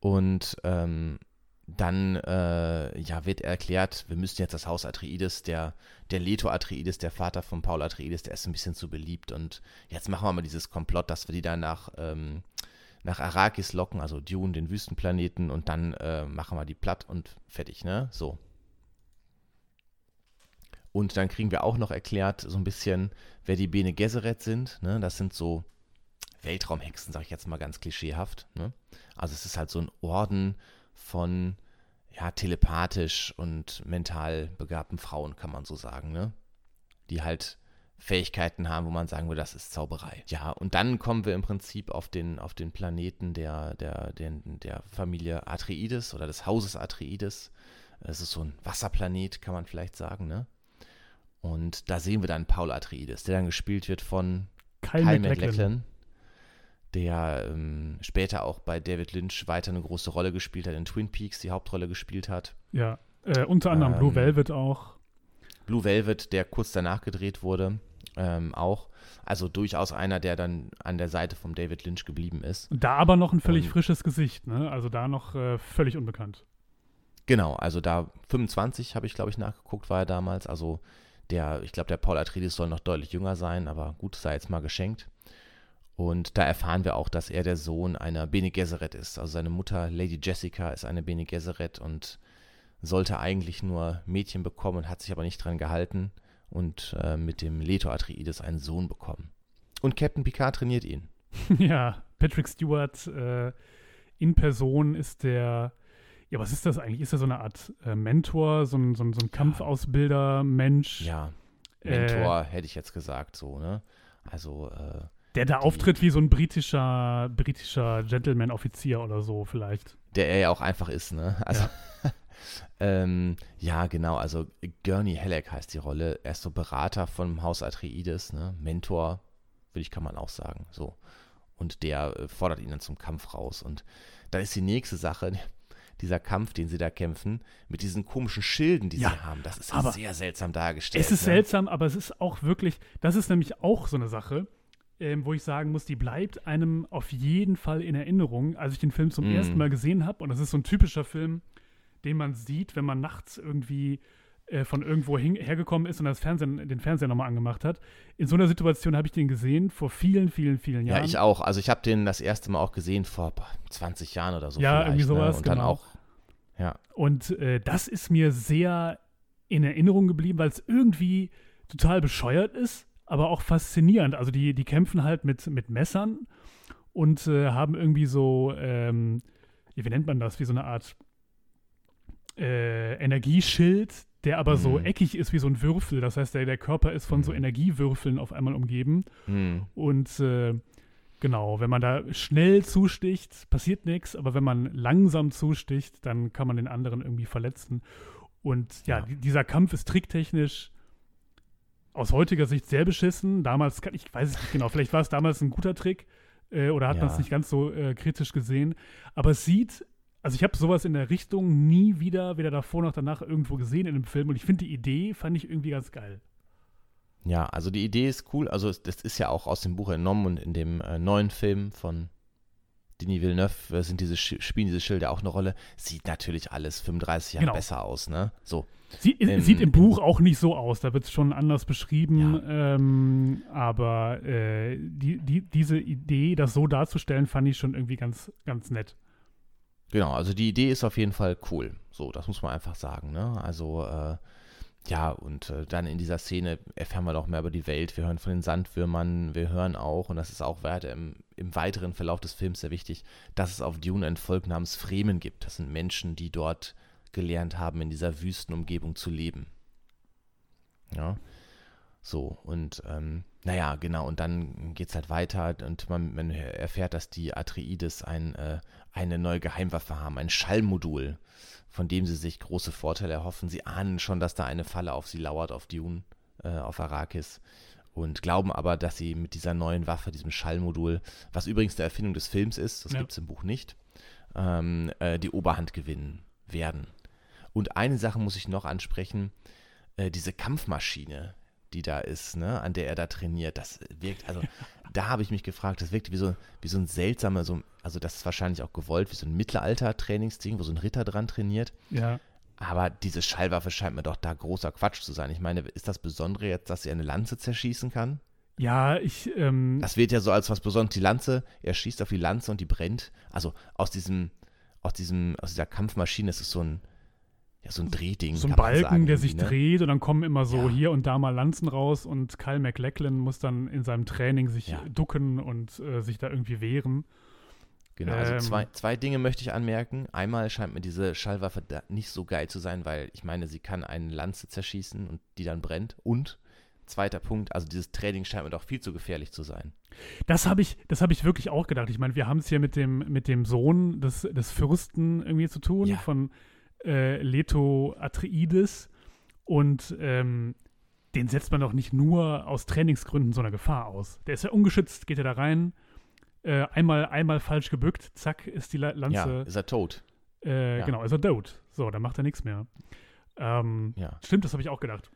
Und ähm, dann äh, ja, wird erklärt, wir müssen jetzt das Haus Atreides, der, der Leto Atreides, der Vater von Paul Atreides, der ist ein bisschen zu beliebt. Und jetzt machen wir mal dieses Komplott, dass wir die da nach, ähm, nach Arrakis locken, also Dune, den Wüstenplaneten, und dann äh, machen wir die platt und fertig, ne? So. Und dann kriegen wir auch noch erklärt, so ein bisschen, wer die Bene Gesserit sind. Ne? Das sind so Weltraumhexen, sage ich jetzt mal ganz klischeehaft. Ne? Also es ist halt so ein Orden von ja, telepathisch und mental begabten Frauen, kann man so sagen, ne? Die halt Fähigkeiten haben, wo man sagen würde, das ist Zauberei. Ja, und dann kommen wir im Prinzip auf den, auf den Planeten der, der, der, der Familie Atreides oder des Hauses Atreides. Es ist so ein Wasserplanet, kann man vielleicht sagen, ne? Und da sehen wir dann Paul Atreides, der dann gespielt wird von Kyle, Kyle MacLachlan. Der ähm, später auch bei David Lynch weiter eine große Rolle gespielt hat, in Twin Peaks die Hauptrolle gespielt hat. Ja, äh, unter anderem Blue Ähm, Velvet auch. Blue Velvet, der kurz danach gedreht wurde, ähm, auch. Also durchaus einer, der dann an der Seite von David Lynch geblieben ist. Da aber noch ein völlig und- frisches Gesicht, ne? Also da noch äh, völlig unbekannt. Genau, also da 25 habe ich, glaube ich, nachgeguckt, war er damals. Also der, ich glaube, der Paul Atreides soll noch deutlich jünger sein, aber gut, sei jetzt mal geschenkt. Und da erfahren wir auch, dass er der Sohn einer Bene Gesserit ist. Also seine Mutter, Lady Jessica, ist eine Bene Gesserit und sollte eigentlich nur Mädchen bekommen, hat sich aber nicht dran gehalten und äh, mit dem Leto Atreides einen Sohn bekommen. Und Captain Picard trainiert ihn. ja, Patrick Stewart äh, in Person ist der, ja, was ist das eigentlich? Ist er so eine Art äh, Mentor, so ein, so ein, so ein Kampfausbilder, Mensch, Ja, Äh, Mentor hätte ich jetzt gesagt, so, ne? Also, äh, der da auftritt wie so ein britischer, britischer Gentleman-Offizier oder so vielleicht. der er ja auch einfach ist, ne? Also, ähm, ja, genau, also Gurney Halleck heißt die Rolle. Er ist so Berater vom Haus Atreides, ne? Mentor, würde ich, kann man auch sagen, so. Und der äh, fordert ihn dann zum Kampf raus. Und da ist die nächste Sache, dieser Kampf, den sie da kämpfen, mit diesen komischen Schilden, die Ja, sie haben. Das ist ja aber sehr seltsam dargestellt. Es ist ne? seltsam, aber es ist auch wirklich, das ist nämlich auch so eine Sache, ähm, wo ich sagen muss, die bleibt einem auf jeden Fall in Erinnerung, als ich den Film zum Mm. ersten Mal gesehen habe. Und das ist so ein typischer Film, den man sieht, wenn man nachts irgendwie äh, von irgendwo hin, hergekommen ist und das Fernsehen, den Fernseher nochmal angemacht hat. In so einer Situation habe ich den gesehen, vor vielen, vielen, vielen Jahren. Ja, ich auch. Also ich habe den das erste Mal auch gesehen vor boah, 20 Jahren oder so. Ja, irgendwie sowas, Ne? Und dann genau. auch, ja. Und äh, das ist mir sehr in Erinnerung geblieben, weil es irgendwie total bescheuert ist, aber auch faszinierend. Also die, die kämpfen halt mit, mit Messern und äh, haben irgendwie so, ähm, wie nennt man das, wie so eine Art äh, Energieschild, der aber so Mhm. eckig ist wie so ein Würfel. Das heißt, der, der Körper ist von so Mhm. Energiewürfeln auf einmal umgeben. Hm. Und äh, genau, wenn man da schnell zusticht, passiert nichts, aber wenn man langsam zusticht, dann kann man den anderen irgendwie verletzen. Und ja, Ja. die- dieser Kampf ist tricktechnisch aus heutiger Sicht sehr beschissen. Damals, kann, ich weiß es nicht genau, vielleicht war es damals ein guter Trick äh, oder hat Ja. man es nicht ganz so äh, kritisch gesehen. Aber es sieht, also ich habe sowas in der Richtung nie wieder, weder davor noch danach irgendwo gesehen in einem Film. Und ich finde die Idee, fand ich irgendwie ganz geil. Ja, also die Idee ist cool. Also das ist ja auch aus dem Buch entnommen und in dem äh, neuen Film von Denis Villeneuve äh, sind diese spielen diese Schilder auch eine Rolle. Sieht natürlich alles 35 Jahre Genau. besser aus, ne? So. Sie, Ähm, sieht im Buch auch nicht so aus, da wird es schon anders beschrieben. Ähm, aber äh, die, die, diese Idee, das so darzustellen, fand ich schon irgendwie ganz, ganz nett. Genau, also die Idee ist auf jeden Fall cool. So, das muss man einfach sagen, ne? Also, äh, ja, und äh, dann in dieser Szene erfahren wir noch mehr über die Welt. Wir hören von den Sandwürmern, wir hören auch, und das ist auch weiter im, im weiteren Verlauf des Films sehr wichtig, dass es auf Dune ein Volk namens Fremen gibt. Das sind Menschen, die dort gelernt haben, in dieser Wüstenumgebung zu leben. Ja. So, und ähm, naja, genau, und dann geht es halt weiter und man, man erfährt, dass die Atreides ein, äh, eine neue Geheimwaffe haben, ein Schallmodul, von dem sie sich große Vorteile erhoffen. Sie ahnen schon, dass da eine Falle auf sie lauert, auf Dune, äh, auf Arrakis. Und glauben aber, dass sie mit dieser neuen Waffe, diesem Schallmodul, was übrigens eine Erfindung des Films ist, das Ja. gibt es im Buch nicht, ähm, äh, die Oberhand gewinnen werden. Und eine Sache muss ich noch ansprechen, äh, diese Kampfmaschine, die da ist, ne, an der er da trainiert, das wirkt, also da habe ich mich gefragt, das wirkt wie so, wie so ein seltsamer, so, also das ist wahrscheinlich auch gewollt, wie so ein Mittelalter-Trainingsding, wo so ein Ritter dran trainiert. Ja. Aber diese Schallwaffe scheint mir doch da großer Quatsch zu sein. Ich meine, ist das Besondere jetzt, dass sie eine Lanze zerschießen kann? Ja, ich, ähm, Das wird ja so als was Besonderes. Die Lanze, er schießt auf die Lanze und die brennt. Also aus diesem, aus diesem, aus dieser Kampfmaschine ist es so ein, ja, so ein Drehding. so ein Balken, sagen, der sich ne? dreht und dann kommen immer so Ja. hier und da mal Lanzen raus und Kyle MacLachlan muss dann in seinem Training sich Ja. ducken und äh, sich da irgendwie wehren. Genau, also Ähm. zwei, zwei Dinge möchte ich anmerken. Einmal scheint mir diese Schallwaffe da nicht so geil zu sein, weil ich meine, sie kann eine Lanze zerschießen und die dann brennt. Und zweiter Punkt, also dieses Training scheint mir doch viel zu gefährlich zu sein. Das habe ich, das habe ich wirklich auch gedacht. Ich meine, wir haben es hier mit dem, mit dem Sohn des, des Fürsten irgendwie zu tun, Ja. von äh, Leto Atreides. Und ähm, den setzt man doch nicht nur aus Trainingsgründen so einer Gefahr aus. Der ist ja ungeschützt, geht er da rein, äh, einmal, einmal falsch gebückt, zack, ist die La Ja, Lanze, ist er tot. äh, ja. genau, ist er tot. So, dann macht er nichts mehr. Ähm, Ja. Stimmt, das habe ich auch gedacht.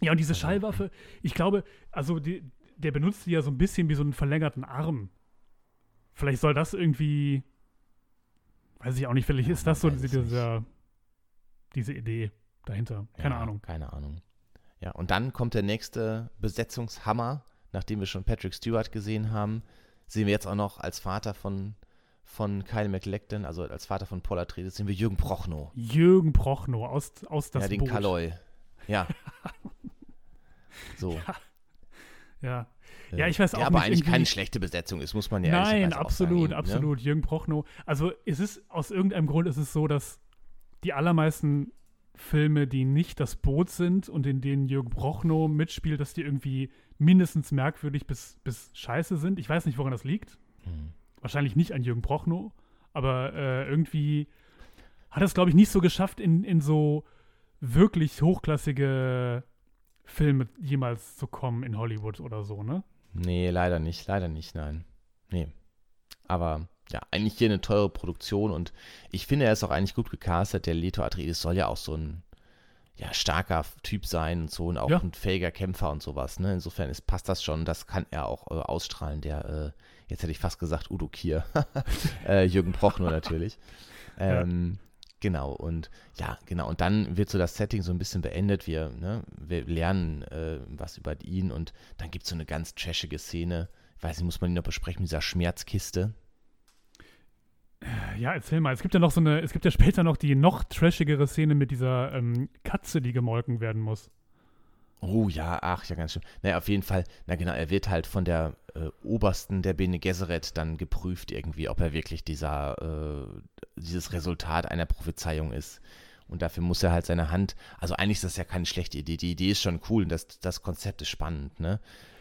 Ja, und diese Also, Schallwaffe, ich glaube, also die, der benutzt die ja so ein bisschen wie so einen verlängerten Arm. Vielleicht soll das irgendwie, weiß ich auch nicht, vielleicht ist das so dieser, diese Idee dahinter. Keine ja, Ahnung. Keine Ahnung. Ja, und dann kommt der nächste Besetzungshammer, nachdem wir schon Patrick Stewart gesehen haben, sehen wir jetzt auch noch als Vater von, von Kyle MacLachlan, also als Vater von Paul Atreides, sehen wir Jürgen Prochnow. Jürgen Prochnow aus, aus das ja, den Boot. Kaloi. Ja. So. Ja. Äh, Ja, ich weiß der auch aber nicht, eigentlich keine schlechte Besetzung ist, muss man ja Nein, absolut, sagen, ne? absolut. Jürgen Prochnow. Also es ist, aus irgendeinem Grund ist es so, dass die allermeisten Filme, die nicht das Boot sind und in denen Jürgen Prochnow mitspielt, dass die irgendwie mindestens merkwürdig bis, bis scheiße sind. Ich weiß nicht, woran das liegt. Hm. Wahrscheinlich nicht an Jürgen Prochnow, aber äh, irgendwie hat er es, glaube ich, nicht so geschafft, in, in so wirklich hochklassige Filme jemals zu kommen in Hollywood oder so, ne? Nee, leider nicht, leider nicht, nein. Nee. Aber ja, eigentlich hier eine teure Produktion und ich finde, er ist auch eigentlich gut gecastet. Der Leto Atreides soll ja auch so ein ja, starker Typ sein und so und auch Ja. ein fähiger Kämpfer und sowas. Ne? Insofern ist, passt das schon. Das kann er auch äh, ausstrahlen. Der, äh, jetzt hätte ich fast gesagt Udo Kier. äh, Jürgen Prochnow natürlich. Ja. Ähm, Genau, und ja, genau, und dann wird so das Setting so ein bisschen beendet. Wir, ne, wir lernen äh, was über ihn und dann gibt es so eine ganz trashige Szene. Ich weiß nicht, muss man die noch besprechen, mit dieser Schmerzkiste. Ja, erzähl mal. Es gibt ja noch so eine, es gibt ja später noch die noch trashigere Szene mit dieser ähm, Katze, die gemolken werden muss. Oh ja, ach ja, ganz schön. Naja, auf jeden Fall, na genau, er wird halt von der äh, Obersten der Bene Gesserit dann geprüft irgendwie, ob er wirklich dieser, äh, dieses Resultat einer Prophezeiung ist. Und dafür muss er halt seine Hand, also eigentlich ist das ja keine schlechte Idee. Die Idee ist schon cool und das, das Konzept ist spannend, ne?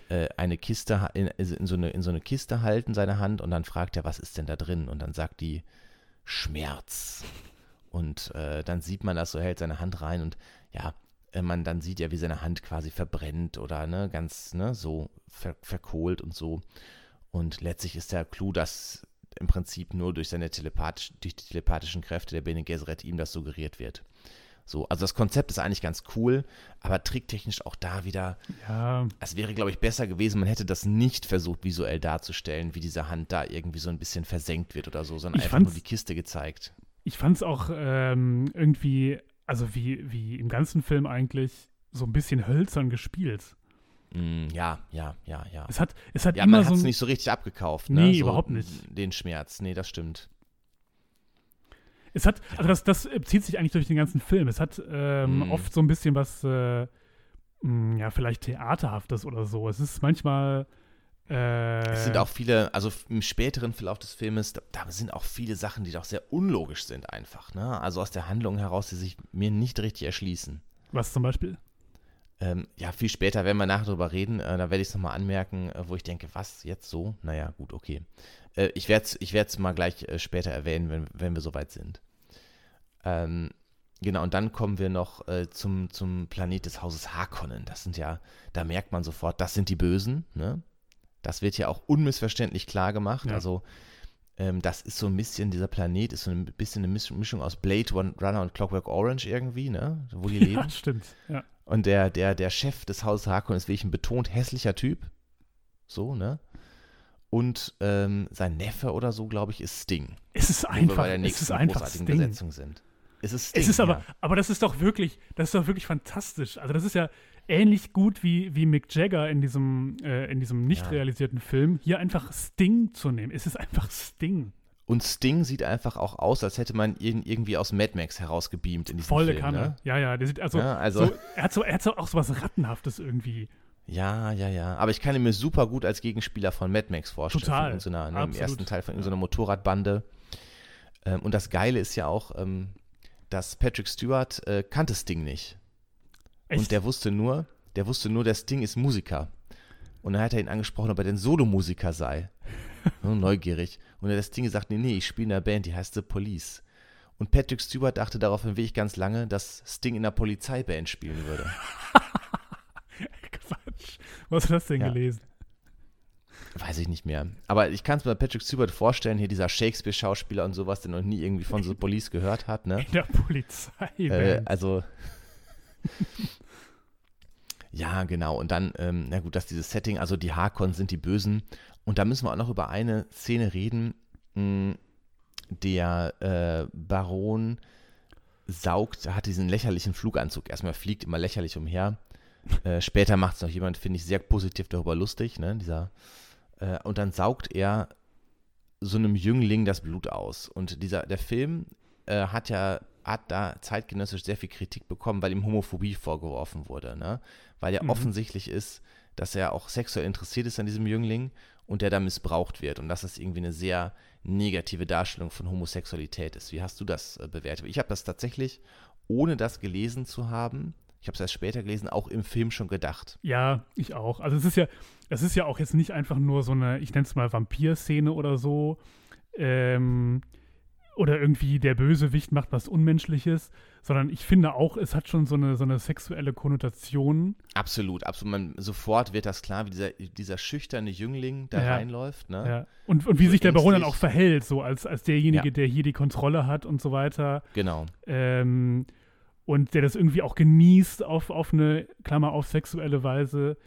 Äh, eine Kiste, in, in, so eine, in so eine Kiste halten, seine Hand, und dann fragt er, was ist denn da drin? Und dann sagt die Schmerz. Und äh, dann sieht man das, so hält seine Hand rein und ja, äh, man dann sieht ja, wie seine Hand quasi verbrennt oder ne, ganz ne, so ver verkohlt und so. Und letztlich ist der Clou, dass im Prinzip nur durch seine telepathisch, durch die telepathischen Kräfte der Bene Gesserit ihm das suggeriert wird. So, also das Konzept ist eigentlich ganz cool, aber tricktechnisch auch da wieder. Ja. Es wäre, glaube ich, besser gewesen, man hätte das nicht versucht, visuell darzustellen, wie diese Hand da irgendwie so ein bisschen versenkt wird oder so, sondern Ich einfach nur die Kiste gezeigt. Ich fand es auch ähm, irgendwie, also wie, wie im ganzen Film eigentlich, so ein bisschen hölzern gespielt. Mm, ja, ja, ja, ja. Es hat, es hat Ja, immer man so hat es ein, nicht so richtig abgekauft, ne? Nee, so, überhaupt nicht. Den Schmerz. Nee, das stimmt. Es hat, also das, das äh, zieht sich eigentlich durch den ganzen Film. Es hat ähm, Mhm. oft so ein bisschen was, äh, mh, ja, vielleicht Theaterhaftes oder so. Es ist manchmal. Äh, Es sind auch viele, also im späteren Verlauf des Filmes, da, da sind auch viele Sachen, die doch sehr unlogisch sind einfach, ne? Also aus der Handlung heraus, die sich mir nicht richtig erschließen. Was zum Beispiel? Ähm, ja, viel später werden wir nachher drüber reden, äh, da werde ich es nochmal anmerken, äh, wo ich denke, was, jetzt so? Naja, gut, okay. Äh, ich werde es ich werd's mal gleich äh, später erwähnen, wenn, wenn wir soweit sind. Ähm, genau, und dann kommen wir noch äh, zum, zum Planet des Hauses Harkonnen. Das sind ja, da merkt man sofort, das sind die Bösen, ne? Das wird ja auch unmissverständlich klar gemacht. Ja. Also, ähm, das ist so ein bisschen, dieser Planet ist so ein bisschen eine Misch- Mischung aus Blade Runner und Clockwork Orange irgendwie, ne? Wo die leben. Ja, stimmt. Ja. Und der, der, der Chef des Hauses Harkonnen ist wirklich ein betont hässlicher Typ. So, ne? Und ähm, sein Neffe oder so, glaube ich, ist Sting. Es ist Wo wir einfach, bei der es nächsten ist einfach Sting. Besetzung sind. Es ist Sting. Es ist aber, ja. aber das ist doch wirklich, das ist doch wirklich fantastisch. Also das ist ja ähnlich gut wie, wie Mick Jagger in diesem, äh, in diesem nicht Ja. realisierten Film, hier einfach Sting zu nehmen. Es ist einfach Sting. Und Sting sieht einfach auch aus, als hätte man ihn irgendwie aus Mad Max herausgebeamt in diesem Volle Film. Kanne. Ne? Ja, ja, der sieht also, Ja, also- so, er hat so, er hat so auch so was Rattenhaftes irgendwie. Ja, ja, ja. Aber ich kann ihn mir super gut als Gegenspieler von Mad Max vorstellen. Total. So einer, ne, Im ersten Teil von so einer Motorradbande. Ähm, und das Geile ist ja auch, ähm, dass Patrick Stewart äh, kannte Sting nicht. Echt? Und der wusste nur, der wusste nur, der Sting ist Musiker. Und dann hat er ihn angesprochen, ob er denn Solomusiker sei. So neugierig. Und der Sting gesagt, nee, nee, ich spiele in einer Band, die heißt The Police. Und Patrick Stewart dachte daraufhin wirklich ganz lange, dass Sting in einer Polizeiband spielen würde. Quatsch. Wo hast du das denn Ja. gelesen? Weiß ich nicht mehr. Aber ich kann es mir bei Patrick Stewart vorstellen, hier dieser Shakespeare-Schauspieler und sowas, der noch nie irgendwie von The Police gehört hat, ne? In der Polizei. Äh, also. ja, genau. Und dann, ähm, na gut, dass dieses Setting, also die Harkons sind die Bösen. Und da müssen wir auch noch über eine Szene reden. Mh, Der äh, Baron saugt, hat diesen lächerlichen Fluganzug. Erstmal fliegt immer lächerlich umher. Äh, später macht es noch jemand, finde ich, sehr positiv darüber lustig, ne? Dieser, äh, und dann saugt er so einem Jüngling das Blut aus. Und dieser, der Film äh, hat ja, hat da zeitgenössisch sehr viel Kritik bekommen, weil ihm Homophobie vorgeworfen wurde, ne? Weil ja Mhm. offensichtlich ist, dass er auch sexuell interessiert ist an diesem Jüngling und der da missbraucht wird. Und dass das irgendwie eine sehr negative Darstellung von Homosexualität ist. Wie hast du das äh, bewertet? Ich habe das tatsächlich, ohne das gelesen zu haben, ich habe es erst später gelesen, auch im Film schon gedacht. Ja, ich auch. Also es ist ja, es ist ja auch jetzt nicht einfach nur so eine, ich nenne es mal Vampir-Szene oder so. Ähm, oder irgendwie der Bösewicht macht was Unmenschliches, sondern ich finde auch, es hat schon so eine, so eine sexuelle Konnotation. Absolut, absolut. Man, sofort wird das klar, wie dieser, dieser schüchterne Jüngling da Ja. reinläuft. Ne? Ja. Und, und wie So sich der Baron dann auch verhält, so als, als derjenige, Ja. der hier die Kontrolle hat und so weiter. Genau. Ähm, und der das irgendwie auch genießt auf, auf eine, Klammer auf sexuelle Weise.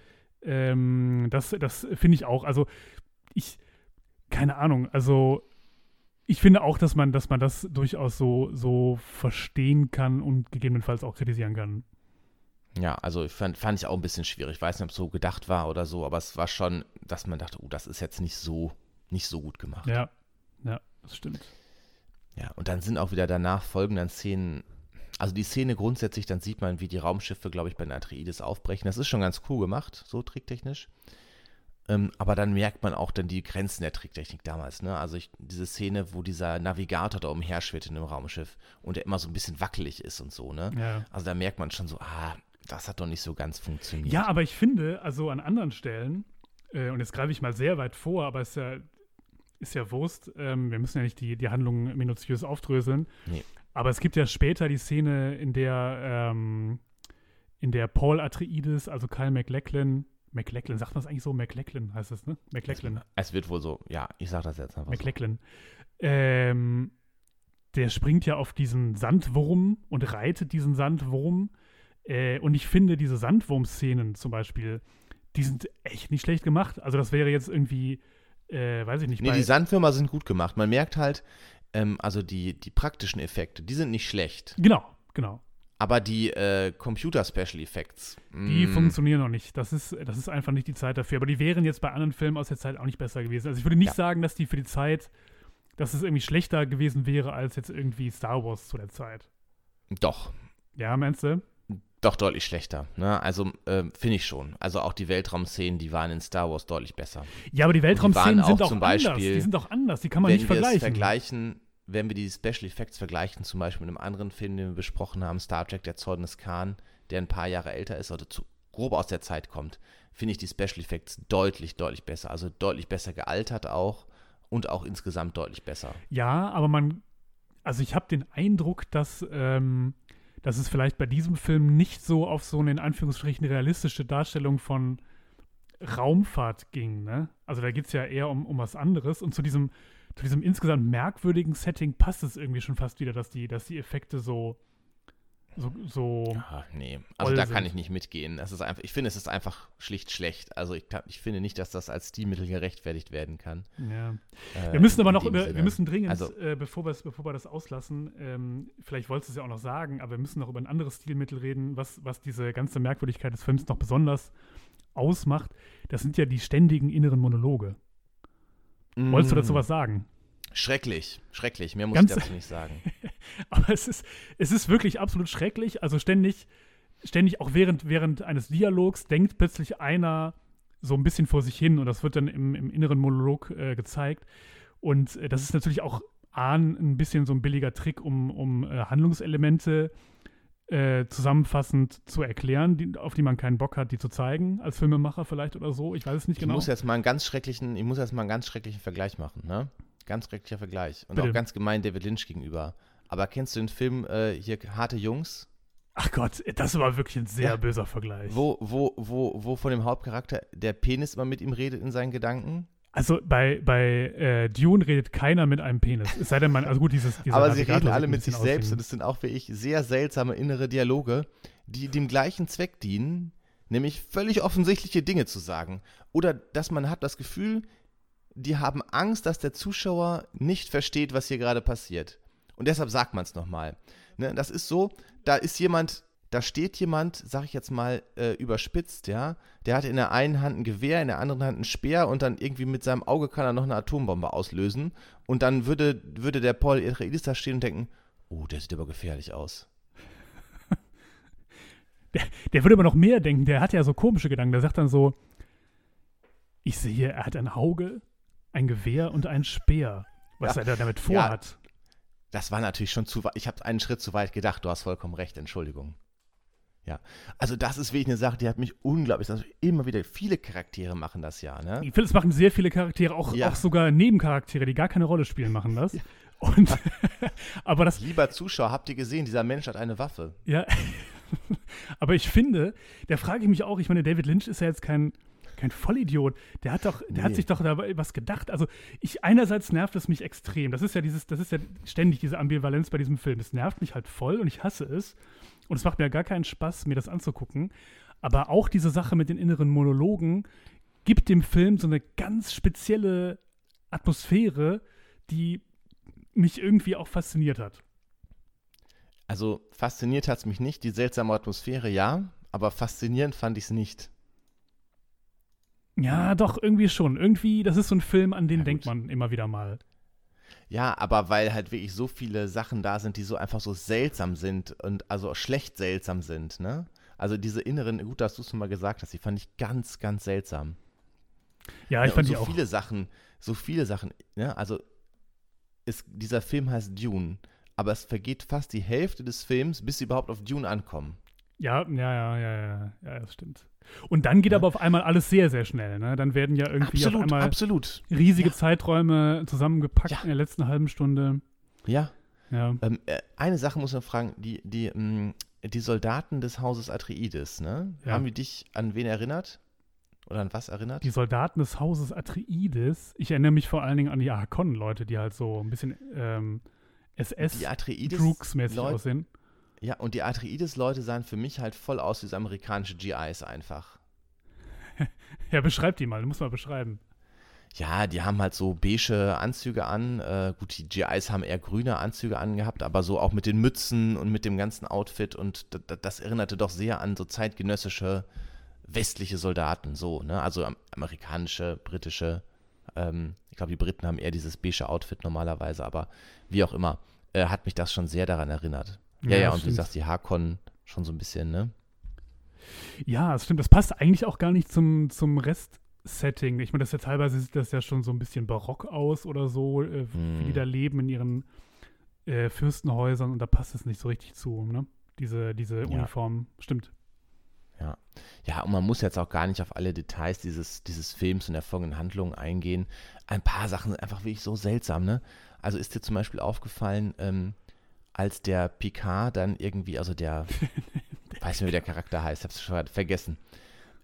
Ähm, das das finde ich auch. Also ich, keine Ahnung, also ich finde auch, dass man, dass man das durchaus so, so verstehen kann und gegebenenfalls auch kritisieren kann. Ja, also ich fand, fand ich auch ein bisschen schwierig. Ich weiß nicht, ob es so gedacht war oder so, aber es war schon, dass man dachte, oh, das ist jetzt nicht so, nicht so gut gemacht. Ja, ja, das stimmt. Ja, und dann sind auch wieder danach folgenden Szenen, also die Szene grundsätzlich, dann sieht man, wie die Raumschiffe, glaube ich, bei den Atreides aufbrechen. Das ist schon ganz cool gemacht, so tricktechnisch. Ähm, aber dann merkt man auch dann die Grenzen der Tricktechnik damals. Ne? Also ich, diese Szene, wo dieser Navigator da umherschwirrt in einem Raumschiff und der immer so ein bisschen wackelig ist und so. Ne? Ja. Also da merkt man schon so, ah, das hat doch nicht so ganz funktioniert. Ja, aber ich finde, also an anderen Stellen, äh, und jetzt greife ich mal sehr weit vor, aber es ist ja, ist ja Wurst, ähm, wir müssen ja nicht die, die Handlung minutiös aufdröseln. Nee. Aber es gibt ja später die Szene, in der, ähm, in der Paul Atreides, also Kyle MacLachlan, McLachlan, sagt man es eigentlich so? McLachlan heißt es, ne? McLachlan. Es wird wohl so, ja, ich sag das jetzt einfach. McLachlan. So. Ähm, der springt ja auf diesen Sandwurm und reitet diesen Sandwurm. Äh, und ich finde diese Sandwurm-Szenen zum Beispiel, die sind echt nicht schlecht gemacht. Also das wäre jetzt irgendwie, äh, weiß ich nicht. Nee, die Sandwürmer sind gut gemacht. Man merkt halt, ähm, also die, die praktischen Effekte, die sind nicht schlecht. Genau, genau. Aber die äh, Computer-Special Effects. Die mm. funktionieren noch nicht. Das ist, das ist einfach nicht die Zeit dafür. Aber die wären jetzt bei anderen Filmen aus der Zeit auch nicht besser gewesen. Also ich würde nicht ja. sagen, dass die für die Zeit, dass es irgendwie schlechter gewesen wäre als jetzt irgendwie Star Wars zu der Zeit. Doch. Ja, meinst du? Doch deutlich schlechter. Ne? Also äh, finde ich schon. Also auch die Weltraumszenen, die waren in Star Wars deutlich besser. Ja, aber die Weltraumszenen sind auch, Beispiel, anders. Die sind auch anders. Die kann man nicht vergleichen. vergleichen wenn wir die Special Effects vergleichen, zum Beispiel mit einem anderen Film, den wir besprochen haben, Star Trek, der Zorn des Khan, der ein paar Jahre älter ist oder zu, grob aus der Zeit kommt, finde ich die Special Effects deutlich, deutlich besser. Also deutlich besser gealtert auch und auch insgesamt deutlich besser. Ja, aber man, also ich habe den Eindruck, dass, ähm, dass es vielleicht bei diesem Film nicht so auf so eine in Anführungsstrichen realistische Darstellung von Raumfahrt ging. Ne? Also da geht es ja eher um, um was anderes und zu diesem zu diesem insgesamt merkwürdigen Setting passt es irgendwie schon fast wieder, dass die, dass die Effekte so. So, so Ach, nee, also da kann ich nicht mitgehen. Das ist einfach, ich finde, es ist einfach schlicht schlecht. Also ich, ich finde nicht, dass das als Stilmittel gerechtfertigt werden kann. Ja. Äh, wir müssen aber noch über, wir müssen dringend, also, äh, bevor, bevor wir das auslassen, ähm, vielleicht wolltest du es ja auch noch sagen, aber wir müssen noch über ein anderes Stilmittel reden, was, was diese ganze Merkwürdigkeit des Films noch besonders ausmacht. Das sind ja die ständigen inneren Monologe. Mm. Wolltest du dazu was sagen? Schrecklich, schrecklich. Mehr muss Ganz, ich dazu nicht sagen. aber es ist, es ist wirklich absolut schrecklich. Also ständig, ständig auch während, während eines Dialogs denkt plötzlich einer so ein bisschen vor sich hin und das wird dann im, im inneren Monolog äh, gezeigt. Und äh, das ist natürlich auch A, ein bisschen so ein billiger Trick, um, um äh, Handlungselemente äh, zusammenfassend zu erklären, die, auf die man keinen Bock hat, die zu zeigen, als Filmemacher vielleicht oder so. Ich weiß es nicht ich genau. Muss jetzt mal einen ganz schrecklichen, ich muss jetzt mal einen ganz schrecklichen Vergleich machen, ne? Ganz schrecklicher Vergleich. Und Bitte. auch ganz gemein David Lynch gegenüber. Aber kennst du den Film äh, hier Harte Jungs? Ach Gott, das war wirklich ein sehr ja. böser Vergleich. Wo, wo, wo, wo von dem Hauptcharakter der Penis immer mit ihm redet in seinen Gedanken? Also bei, bei äh, Dune redet keiner mit einem Penis. Es sei denn, man, also gut, dieses. Aber sie reden alle mit sich selbst und es sind auch wie ich sehr seltsame innere Dialoge, die dem gleichen Zweck dienen, nämlich völlig offensichtliche Dinge zu sagen. Oder dass man hat das Gefühl, die haben Angst, dass der Zuschauer nicht versteht, was hier gerade passiert. Und deshalb sagt man es nochmal. Ne, das ist so, da ist jemand da steht jemand, sag ich jetzt mal, äh, überspitzt, ja, der hat in der einen Hand ein Gewehr, in der anderen Hand einen Speer und dann irgendwie mit seinem Auge kann er noch eine Atombombe auslösen. Und dann würde, würde der Paul Atreides da stehen und denken, oh, der sieht aber gefährlich aus. Der, der würde aber noch mehr denken, der hat ja so komische Gedanken. Der sagt dann so, ich sehe, er hat ein Auge, ein Gewehr und ein Speer. Was ja, er da damit vorhat. Das war natürlich schon zu weit. Ich habe einen Schritt zu weit gedacht. Du hast vollkommen recht. Entschuldigung. Ja, also das ist wirklich eine Sache, die hat mich unglaublich, also immer wieder, viele Charaktere machen das ja, ne? Ich finde, es machen sehr viele Charaktere, auch, ja. auch sogar Nebencharaktere, die gar keine Rolle spielen, machen das. Ja. Und, aber das. Lieber Zuschauer, habt ihr gesehen, dieser Mensch hat eine Waffe. Ja, aber ich finde, da frage ich mich auch, ich meine, David Lynch ist ja jetzt kein, kein Vollidiot. Der hat doch, der nee. hat sich doch dabei was gedacht. Also ich einerseits nervt es mich extrem. Das ist ja dieses, das ist ja ständig diese Ambivalenz bei diesem Film. Es nervt mich halt voll und ich hasse es. Und es macht mir gar keinen Spaß, mir das anzugucken. Aber auch diese Sache mit den inneren Monologen gibt dem Film so eine ganz spezielle Atmosphäre, die mich irgendwie auch fasziniert hat. Also fasziniert hat es mich nicht, die seltsame Atmosphäre ja, aber faszinierend fand ich es nicht. Ja, doch, irgendwie schon. Irgendwie, das ist so ein Film, an den ja, denkt man immer wieder mal. Ja, aber weil halt wirklich so viele Sachen da sind, die so einfach so seltsam sind und also schlecht seltsam sind, ne? Also diese inneren, gut, dass du es mal gesagt hast, die fand ich ganz, ganz seltsam. Ja, ich ja, fand so die auch. viele Sachen, so viele Sachen, ne? Also ist, dieser Film heißt Dune, aber es vergeht fast die Hälfte des Films, bis sie überhaupt auf Dune ankommen. Ja, ja, ja, ja, ja, das stimmt. Und dann geht aber auf einmal alles sehr, sehr schnell. Ne? Dann werden ja irgendwie auf einmal riesige. Zeiträume zusammengepackt in der letzten halben Stunde. Ja. ja. Ähm, äh, eine Sache muss man fragen, die, die, mm, die Soldaten des Hauses Atreides, ne? Haben die dich an wen erinnert? Oder an was erinnert? Die Soldaten des Hauses Atreides, ich erinnere mich vor allen Dingen an die Harkonnen-Leute, die halt so ein bisschen ähm, Leute- aussehen. Ja, und die Atreides-Leute sahen für mich halt voll aus wie so amerikanische GIs einfach. Ja, beschreib die mal, du musst mal beschreiben. Ja, die haben halt so beige Anzüge an. Äh, gut, die GIs haben eher grüne Anzüge angehabt, aber so auch mit den Mützen und mit dem ganzen Outfit. Und das, das erinnerte doch sehr an so zeitgenössische westliche Soldaten, so, ne? Also am, amerikanische, britische. Ähm, ich glaube, die Briten haben eher dieses beige Outfit normalerweise, aber wie auch immer, äh, hat mich das schon sehr daran erinnert. Ja, ja, und wie stimmt. gesagt, die Harkon schon so ein bisschen, ne? Ja, das stimmt. Das passt eigentlich auch gar nicht zum, zum Rest-Setting. Ich meine, das ist ja teilweise sieht das ja schon so ein bisschen barock aus oder so, äh, wie die Hm. da leben in ihren äh, Fürstenhäusern und da passt es nicht so richtig zu, ne? Diese, diese Ja. Uniform. Stimmt. Ja, und man muss jetzt auch gar nicht auf alle Details dieses, dieses Films und der folgenden Handlungen eingehen. Ein paar Sachen sind einfach wirklich so seltsam, ne? Also ist dir zum Beispiel aufgefallen, ähm, als der Picard dann irgendwie, also der, weiß nicht, wie der Charakter heißt, hab's schon vergessen,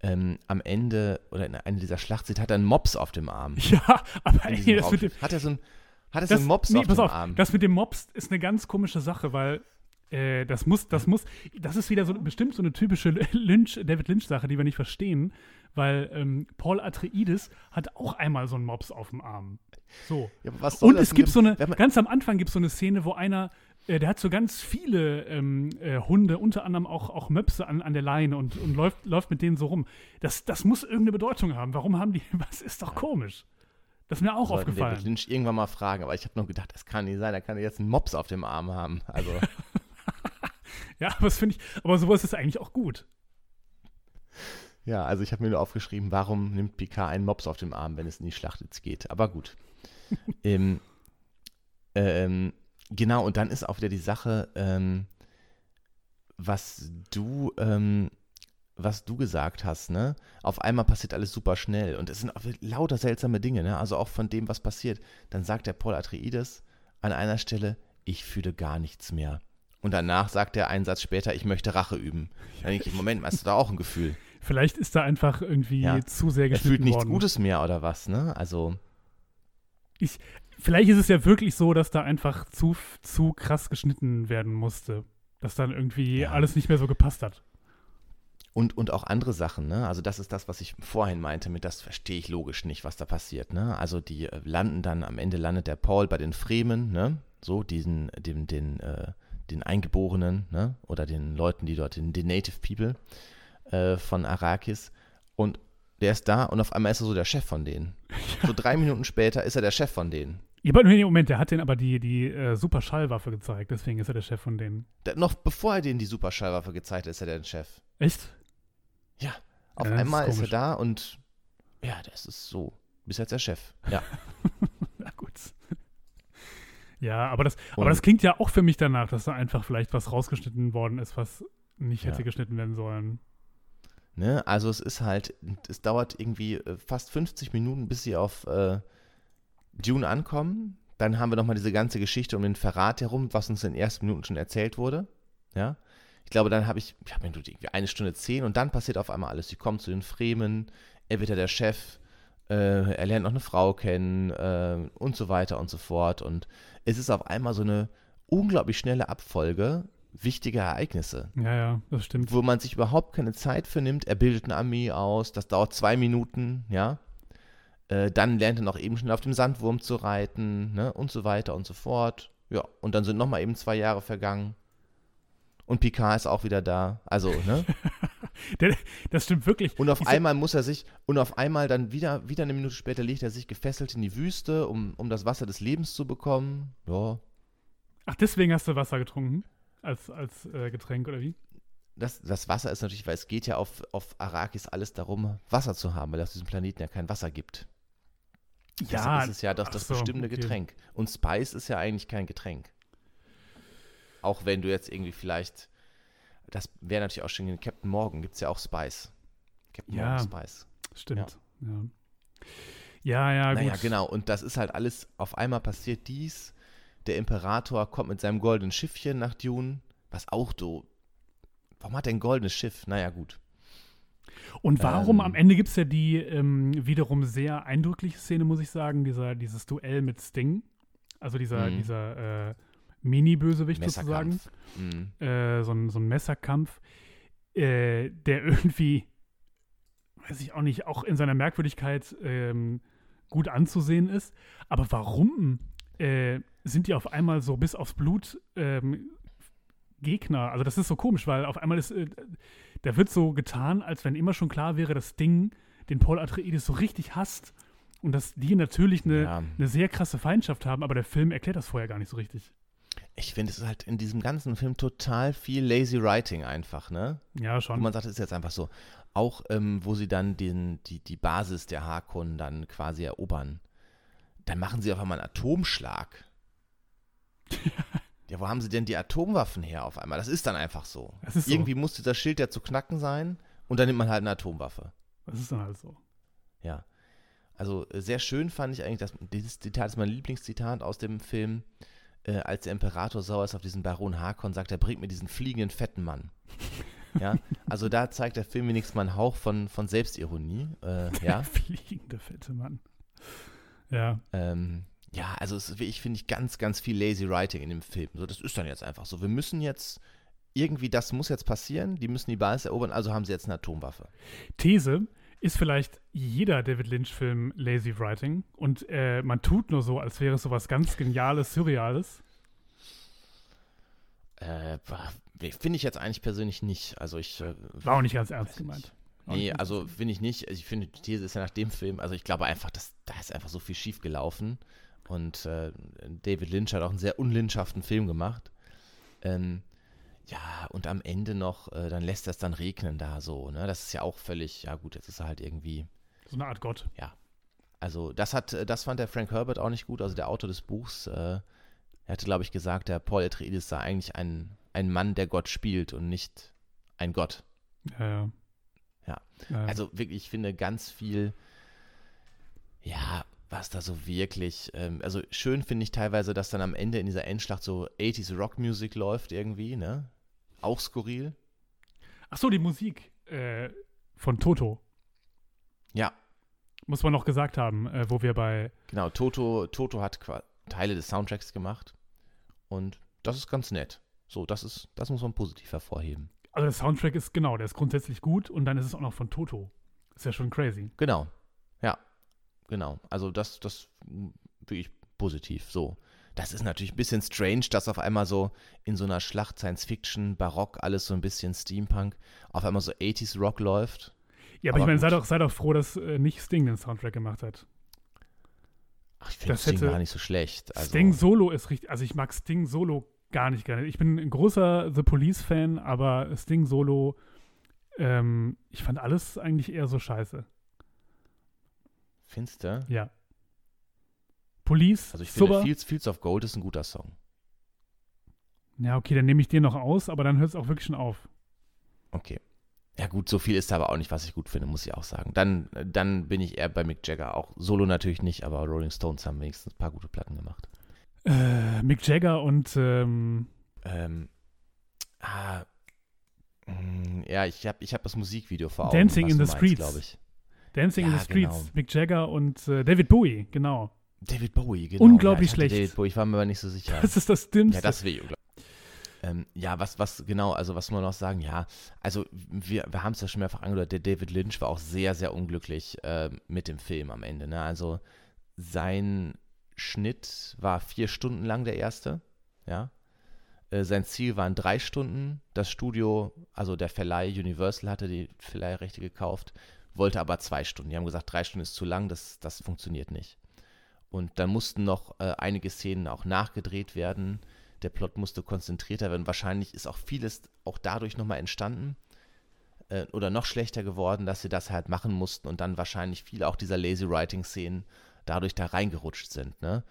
ähm, am Ende oder in einer dieser Schlachtsieht hat er einen Mops auf dem Arm. Ja, aber ey, das mit dem, hat er so ein, hat er so einen Mops nee, auf dem auf, Arm? das mit dem Mops ist eine ganz komische Sache, weil äh, das muss, das muss, das ist wieder so bestimmt so eine typische Lynch, David Lynch-Sache, die wir nicht verstehen, weil ähm, Paul Atreides hat auch einmal so einen Mops auf dem Arm. So. ja, Und es gibt so eine, ganz am Anfang gibt es so eine Szene, wo einer, äh, der hat so ganz viele ähm, äh, Hunde, unter anderem auch, auch Möpse an, an der Leine und, und läuft, läuft mit denen so rum. Das, das muss irgendeine Bedeutung haben. Warum haben die, was ist doch komisch. Das ist mir auch sollten aufgefallen. David Lynch irgendwann mal fragen, aber ich habe nur gedacht, das kann nicht sein, da kann er jetzt einen Mops auf dem Arm haben. Also, Ja, aber das finde ich, aber sowas ist eigentlich auch gut. ja, also ich habe mir nur aufgeschrieben, warum nimmt Picard einen Mops auf dem Arm, wenn es in die Schlacht jetzt geht. Aber gut. ähm, ähm, genau, und dann ist auch wieder die Sache, ähm, was du, ähm, was du gesagt hast, ne? Auf einmal passiert alles super schnell und es sind auch lauter seltsame Dinge, ne? Also auch von dem, was passiert. Dann sagt der Paul Atreides an einer Stelle, ich fühle gar nichts mehr. Und danach sagt er einen Satz später, ich möchte Rache üben. Dann denke ich, Moment, hast du da auch ein Gefühl? Vielleicht ist da einfach irgendwie Ja. zu sehr Er geschnitten fühlt nichts worden. Gutes mehr oder was, ne? Also, Vielleicht ist es ja wirklich so, dass da einfach zu, zu krass geschnitten werden musste. Dass dann irgendwie Ja. alles nicht mehr so gepasst hat. und, und auch andere Sachen, ne? Also das ist das, was ich vorhin meinte, mit das verstehe ich logisch nicht, was da passiert, ne? Also die äh, landen dann, am Ende landet der Paul bei den Fremen, ne? So, diesen, dem, den, äh, den Eingeborenen, ne? Oder den Leuten, die dort, den, den Native People äh, von Arrakis. Und der ist da und auf einmal ist er so der Chef von denen. So drei Minuten später ist er der Chef von denen. Ja, aber nee, Moment, der hat den aber die, die äh, super Schallwaffe gezeigt, deswegen ist er der Chef von denen. Da, noch bevor er denen die Superschallwaffe gezeigt hat, ist er der Chef. Echt? Ja, auf Ja, das ist einmal ist, er da und ja, das ist so. Bis jetzt der Chef. Ja. Na gut. Ja, aber das, aber das klingt ja auch für mich danach, dass da einfach vielleicht was rausgeschnitten worden ist, was nicht Ja. hätte geschnitten werden sollen. Ne? Also es ist halt, es dauert irgendwie äh, fast 50 Minuten, bis sie auf äh, Dune ankommen. Dann haben wir nochmal diese ganze Geschichte um den Verrat herum, was uns in den ersten Minuten schon erzählt wurde. Ja. Ich glaube, dann habe ich, ich habe mir irgendwie eine Stunde zehn und dann passiert auf einmal alles. Sie kommen zu den Fremen, er wird ja der Chef, äh, er lernt noch eine Frau kennen äh, und so weiter und so fort. Und es ist auf einmal so eine unglaublich schnelle Abfolge wichtiger Ereignisse Ja, ja, das stimmt. wo man sich überhaupt keine Zeit für nimmt. Er bildet eine Armee aus, das dauert zwei Minuten, ja. Äh, dann lernt er noch eben schnell auf dem Sandwurm zu reiten, ne, und so weiter und so fort. Ja, und dann sind nochmal eben zwei Jahre vergangen. Und Picard ist auch wieder da. Also, ne? Das stimmt wirklich. Und auf Ich- einmal muss er sich, und auf einmal dann wieder, wieder eine Minute später legt er sich gefesselt in die Wüste, um, um das Wasser des Lebens zu bekommen. Ja, Ach, deswegen hast du Wasser getrunken? Als, als äh, Getränk oder wie? das, das Wasser ist natürlich, weil es geht ja auf, auf Arrakis alles darum, Wasser zu haben, weil es auf diesem Planeten ja kein Wasser gibt. Ja, das ist ja das, ach das so, bestimmte okay. Getränk. Und Spice ist ja eigentlich kein Getränk. Auch wenn du jetzt irgendwie vielleicht, das wäre natürlich auch schon in Captain Morgan, gibt es ja auch Spice. Captain Ja. Morgan Spice. Stimmt. Ja, ja, ja, gut. naja, genau. Und das ist halt alles, auf einmal passiert dies. Der Imperator kommt mit seinem goldenen Schiffchen nach Dune, was auch so warum hat er ein goldenes Schiff? Naja, gut. Und warum? Ähm. am Ende gibt es ja die ähm, wiederum sehr eindrückliche Szene, muss ich sagen, dieser, dieses Duell mit Sting. Also dieser, Mhm. dieser äh, Mini-Bösewicht sozusagen. Mhm. Äh, so, ein, so ein Messerkampf, äh, der irgendwie, weiß ich auch nicht, auch in seiner Merkwürdigkeit ähm, gut anzusehen ist. Aber warum äh, sind die auf einmal so bis aufs Blut ähm, Gegner? Also das ist so komisch, weil auf einmal ist, äh, da wird so getan, als wenn immer schon klar wäre, dass Ding den Paul Atreides so richtig hasst und dass die natürlich eine, Ja. eine sehr krasse Feindschaft haben, aber der Film erklärt das vorher gar nicht so richtig. Ich finde, es ist halt in diesem ganzen Film total viel lazy writing einfach, ne? Ja, Wo schon. man sagt, es ist jetzt einfach so. Auch ähm, wo sie dann den, die, die Basis der Harkonnen dann quasi erobern. Dann machen sie auf einmal einen Atomschlag. ja, wo haben sie denn die Atomwaffen her auf einmal? Das ist dann einfach so. So. Irgendwie muss dieser Schild ja zu knacken sein und dann nimmt man halt eine Atomwaffe. Das ist dann halt so. Ja. Also äh, sehr schön fand ich eigentlich, dass dieses Zitat ist mein Lieblingszitat aus dem Film, äh, als der Imperator sauer ist auf diesen Baron Harkon, sagt er, bringt mir diesen fliegenden fetten Mann. Ja, also da zeigt der Film wenigstens mal einen Hauch von, von Selbstironie. Äh, ja, Fliegende fette Mann. Ja. ähm, ja, also es ist wirklich, finde ich, ganz, ganz viel lazy writing in dem Film. So, das ist dann jetzt einfach so. Wir müssen jetzt, irgendwie, das muss jetzt passieren, die müssen die Basis erobern, also haben sie jetzt eine Atomwaffe. These ist vielleicht jeder David Lynch-Film Lazy Writing und äh, man tut nur so, als wäre es so was ganz Geniales, Surreales. Äh, finde ich jetzt eigentlich persönlich nicht. Also ich äh, War auch nicht ganz ernst gemeint. Nee, also finde ich nicht. Ich finde, die These ist ja nach dem Film, also ich glaube einfach, dass da ist einfach so viel schief gelaufen. Und äh, David Lynch hat auch einen sehr unlynchhaften Film gemacht. Ähm, ja, und am Ende noch, äh, dann lässt das dann regnen da so, ne? Das ist ja auch völlig, ja gut, jetzt ist er halt irgendwie. So eine Art Gott. also das hat, äh, das fand der Frank Herbert auch nicht gut, also der Autor des Buchs, äh, er hatte, glaube ich, gesagt, der Paul Atreides sei eigentlich ein, ein Mann, der Gott spielt und nicht ein Gott. Ja, ja. Ja. Ja. Also wirklich, ich finde ganz viel, ja, was da so wirklich, ähm, also schön finde ich teilweise, dass dann am Ende in dieser Endschlacht so 80s Rockmusik läuft irgendwie, ne? Auch skurril. Ach so, die Musik äh, von Toto. Ja, Muss man noch gesagt haben, äh, wo wir bei genau. Toto, Toto hat Teile des Soundtracks gemacht und das ist ganz nett. So, das ist, das muss man positiv hervorheben. Also der Soundtrack ist genau, der ist grundsätzlich gut und dann ist es auch noch von Toto. Ist ja schon crazy. Genau. Ja, genau. Also das, das mh, wirklich positiv. So. Das ist natürlich ein bisschen strange, dass auf einmal so in so einer Schlacht Science Fiction, Barock, alles so ein bisschen Steampunk, auf einmal so 80s Rock läuft. Ja, aber, Aber ich meine, sei doch, sei doch froh, dass äh, nicht Sting den Soundtrack gemacht hat. Ach, ich finde hätte- gar nicht so schlecht. Also, Sting Solo ist richtig, also ich mag Sting Solo gar nicht gerne. Ich bin ein großer The Police-Fan, aber Sting Solo, ähm, ich fand alles eigentlich eher so scheiße. Findest du? Ja. Police, Also ich finde. Fields, Fields of Gold ist ein guter Song. Ja, okay, dann nehme ich den noch aus, aber dann hört es auch wirklich schon auf. Okay. Ja gut, so viel ist da aber auch nicht, was ich gut finde, muss ich auch sagen. Dann, dann bin ich eher bei Mick Jagger. Auch Solo natürlich nicht, aber Rolling Stones haben wenigstens ein paar gute Platten gemacht. Äh, Mick Jagger und ähm, Ähm, ah, mh, ja, ich habe ich hab das Musikvideo vor Augen. Dancing in the meinst, Streets. glaube ich. Dancing in Ja, the Streets. genau. Mick Jagger und äh, David Bowie, genau. David Bowie, genau. Unglaublich ja, schlecht. David Bowie, ich war mir aber nicht so sicher. Das ist das Dümmste. ja, das will ich unglaublich. Ähm, ja, was, was, genau, also was muss man noch sagen, ja, also wir, wir haben es ja schon mehrfach angedeutet, der David Lynch war auch sehr, sehr unglücklich äh, mit dem Film am Ende, ne? Also sein Schnitt war vier Stunden lang der erste, ja. Äh, sein Ziel waren drei Stunden. Das Studio, also der Verleih Universal hatte die Verleihrechte gekauft, wollte aber zwei Stunden. Die haben gesagt, drei Stunden ist zu lang, das, das funktioniert nicht. Und dann mussten noch äh, einige Szenen auch nachgedreht werden. Der Plot musste konzentrierter werden. Wahrscheinlich ist auch vieles auch dadurch nochmal entstanden äh, oder noch schlechter geworden, dass sie das halt machen mussten und dann wahrscheinlich viele auch dieser Lazy Writing-Szenen dadurch da reingerutscht sind. Ne?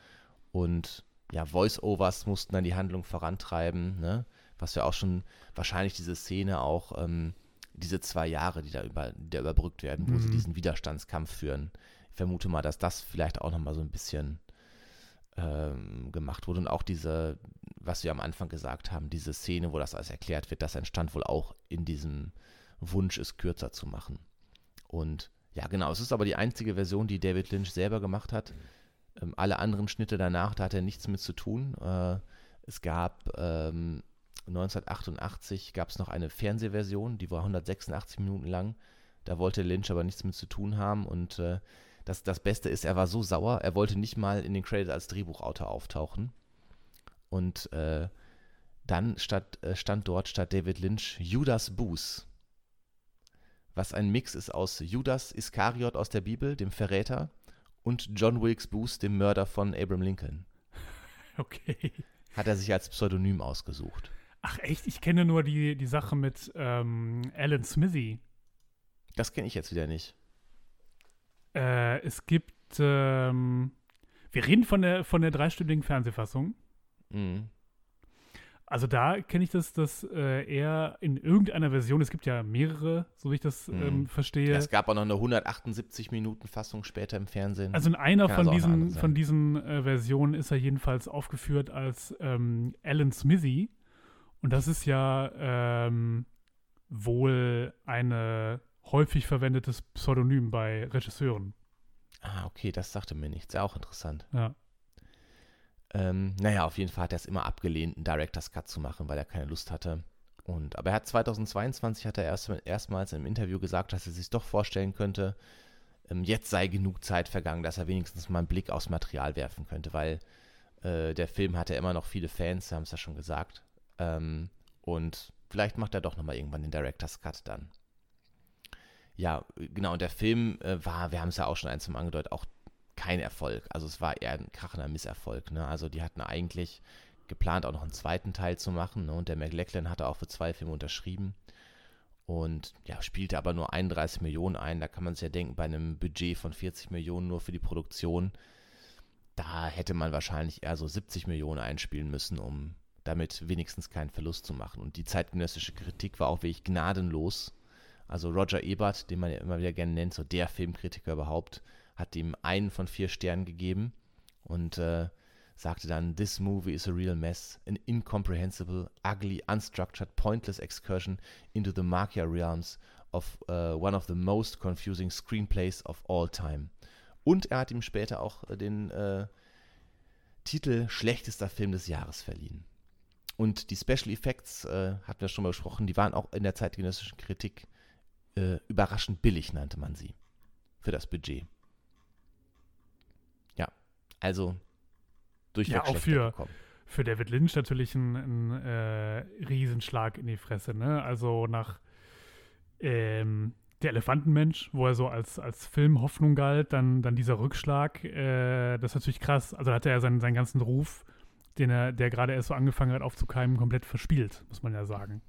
Und ja, Voice-Overs mussten dann die Handlung vorantreiben, ne? was ja auch schon wahrscheinlich diese Szene auch, ähm, diese zwei Jahre, die da, über, die da überbrückt werden, wo sie Mhm. diesen Widerstandskampf führen. Ich vermute mal, dass das vielleicht auch nochmal so ein bisschen ähm, gemacht wurde und auch diese was wir am Anfang gesagt haben, diese Szene, wo das alles erklärt wird, das entstand wohl auch in diesem Wunsch, es kürzer zu machen. Und ja, genau, es ist aber die einzige Version, die David Lynch selber gemacht hat. Ähm, alle anderen Schnitte danach, da hat er nichts mit zu tun. Äh, es gab ähm, 1988 gab es noch eine Fernsehversion, die war 186 Minuten lang. Da wollte Lynch aber nichts mit zu tun haben und äh, das, das Beste ist, er war so sauer, er wollte nicht mal in den Credits als Drehbuchautor auftauchen. Und äh, dann statt, äh, stand dort statt David Lynch Judas Booth was ein Mix ist aus Judas Iskariot aus der Bibel, dem Verräter, und John Wilkes Booth, dem Mörder von Abraham Lincoln. Okay. Hat er sich als Pseudonym ausgesucht. Ach echt? Ich kenne nur die, die Sache mit ähm, Alan Smithy. Das kenne ich jetzt wieder nicht. Äh, es gibt, ähm, wir reden von der, von der dreistündigen Fernsehfassung. Mhm. Also da kenne ich das, dass äh, er in irgendeiner Version, es gibt ja mehrere, so wie ich das mhm. ähm, verstehe. Ja, es gab auch noch eine 178 Minuten Fassung später im Fernsehen. Also in einer von, also diesen, von diesen äh, Versionen ist er jedenfalls aufgeführt als ähm, Alan Smithy. Und das ist ja ähm, wohl ein häufig verwendetes Pseudonym bei Regisseuren. Ah, okay, das sagte mir nichts. Ja, auch interessant. Ja. Ähm, naja, auf jeden Fall hat er es immer abgelehnt, einen Director's Cut zu machen, weil er keine Lust hatte. Und, aber er hat 2022 hat er erst, erstmals im Interview gesagt, dass er sich doch vorstellen könnte, ähm, jetzt sei genug Zeit vergangen, dass er wenigstens mal einen Blick aufs Material werfen könnte, weil äh, der Film hatte immer noch viele Fans, haben es ja schon gesagt. Ähm, und vielleicht macht er doch nochmal irgendwann den Director's Cut dann. Ja, genau, und der Film äh, war, wir haben es ja auch schon eins zum angedeutet, auch kein Erfolg. Also es war eher ein krachender Misserfolg. Ne? Also die hatten eigentlich geplant, auch noch einen zweiten Teil zu machen. Ne? Und der McLachlan hatte auch für zwei Filme unterschrieben. Und ja, spielte aber nur 31 Millionen ein. Da kann man sich ja denken, bei einem Budget von 40 Millionen nur für die Produktion, da hätte man wahrscheinlich eher so 70 Millionen einspielen müssen, um damit wenigstens keinen Verlust zu machen. Und die zeitgenössische Kritik war auch wirklich gnadenlos. Also Roger Ebert, den man ja immer wieder gerne nennt, so der Filmkritiker überhaupt, hat ihm einen von vier Sternen gegeben und äh, sagte dann, This movie is a real mess, an incomprehensible, ugly, unstructured, pointless excursion into the Makia realms of uh, one of the most confusing screenplays of all time. Und er hat ihm später auch äh, den äh, Titel schlechtester Film des Jahres verliehen. Und die Special Effects, äh, hatten wir schon mal besprochen, die waren auch in der zeitgenössischen Kritik äh, überraschend billig, nannte man sie. Für das Budget. Also durchweg ja, auch für, bekommen. für David Lynch natürlich ein, ein äh, Riesenschlag in die Fresse. Ne? Also nach ähm, Der Elefantenmensch, wo er so als, als Filmhoffnung galt, dann, dann dieser Rückschlag, äh, das ist natürlich krass. Also da hat er ja seinen, seinen ganzen Ruf, den er, der gerade erst so angefangen hat aufzukeimen, komplett verspielt, muss man ja sagen.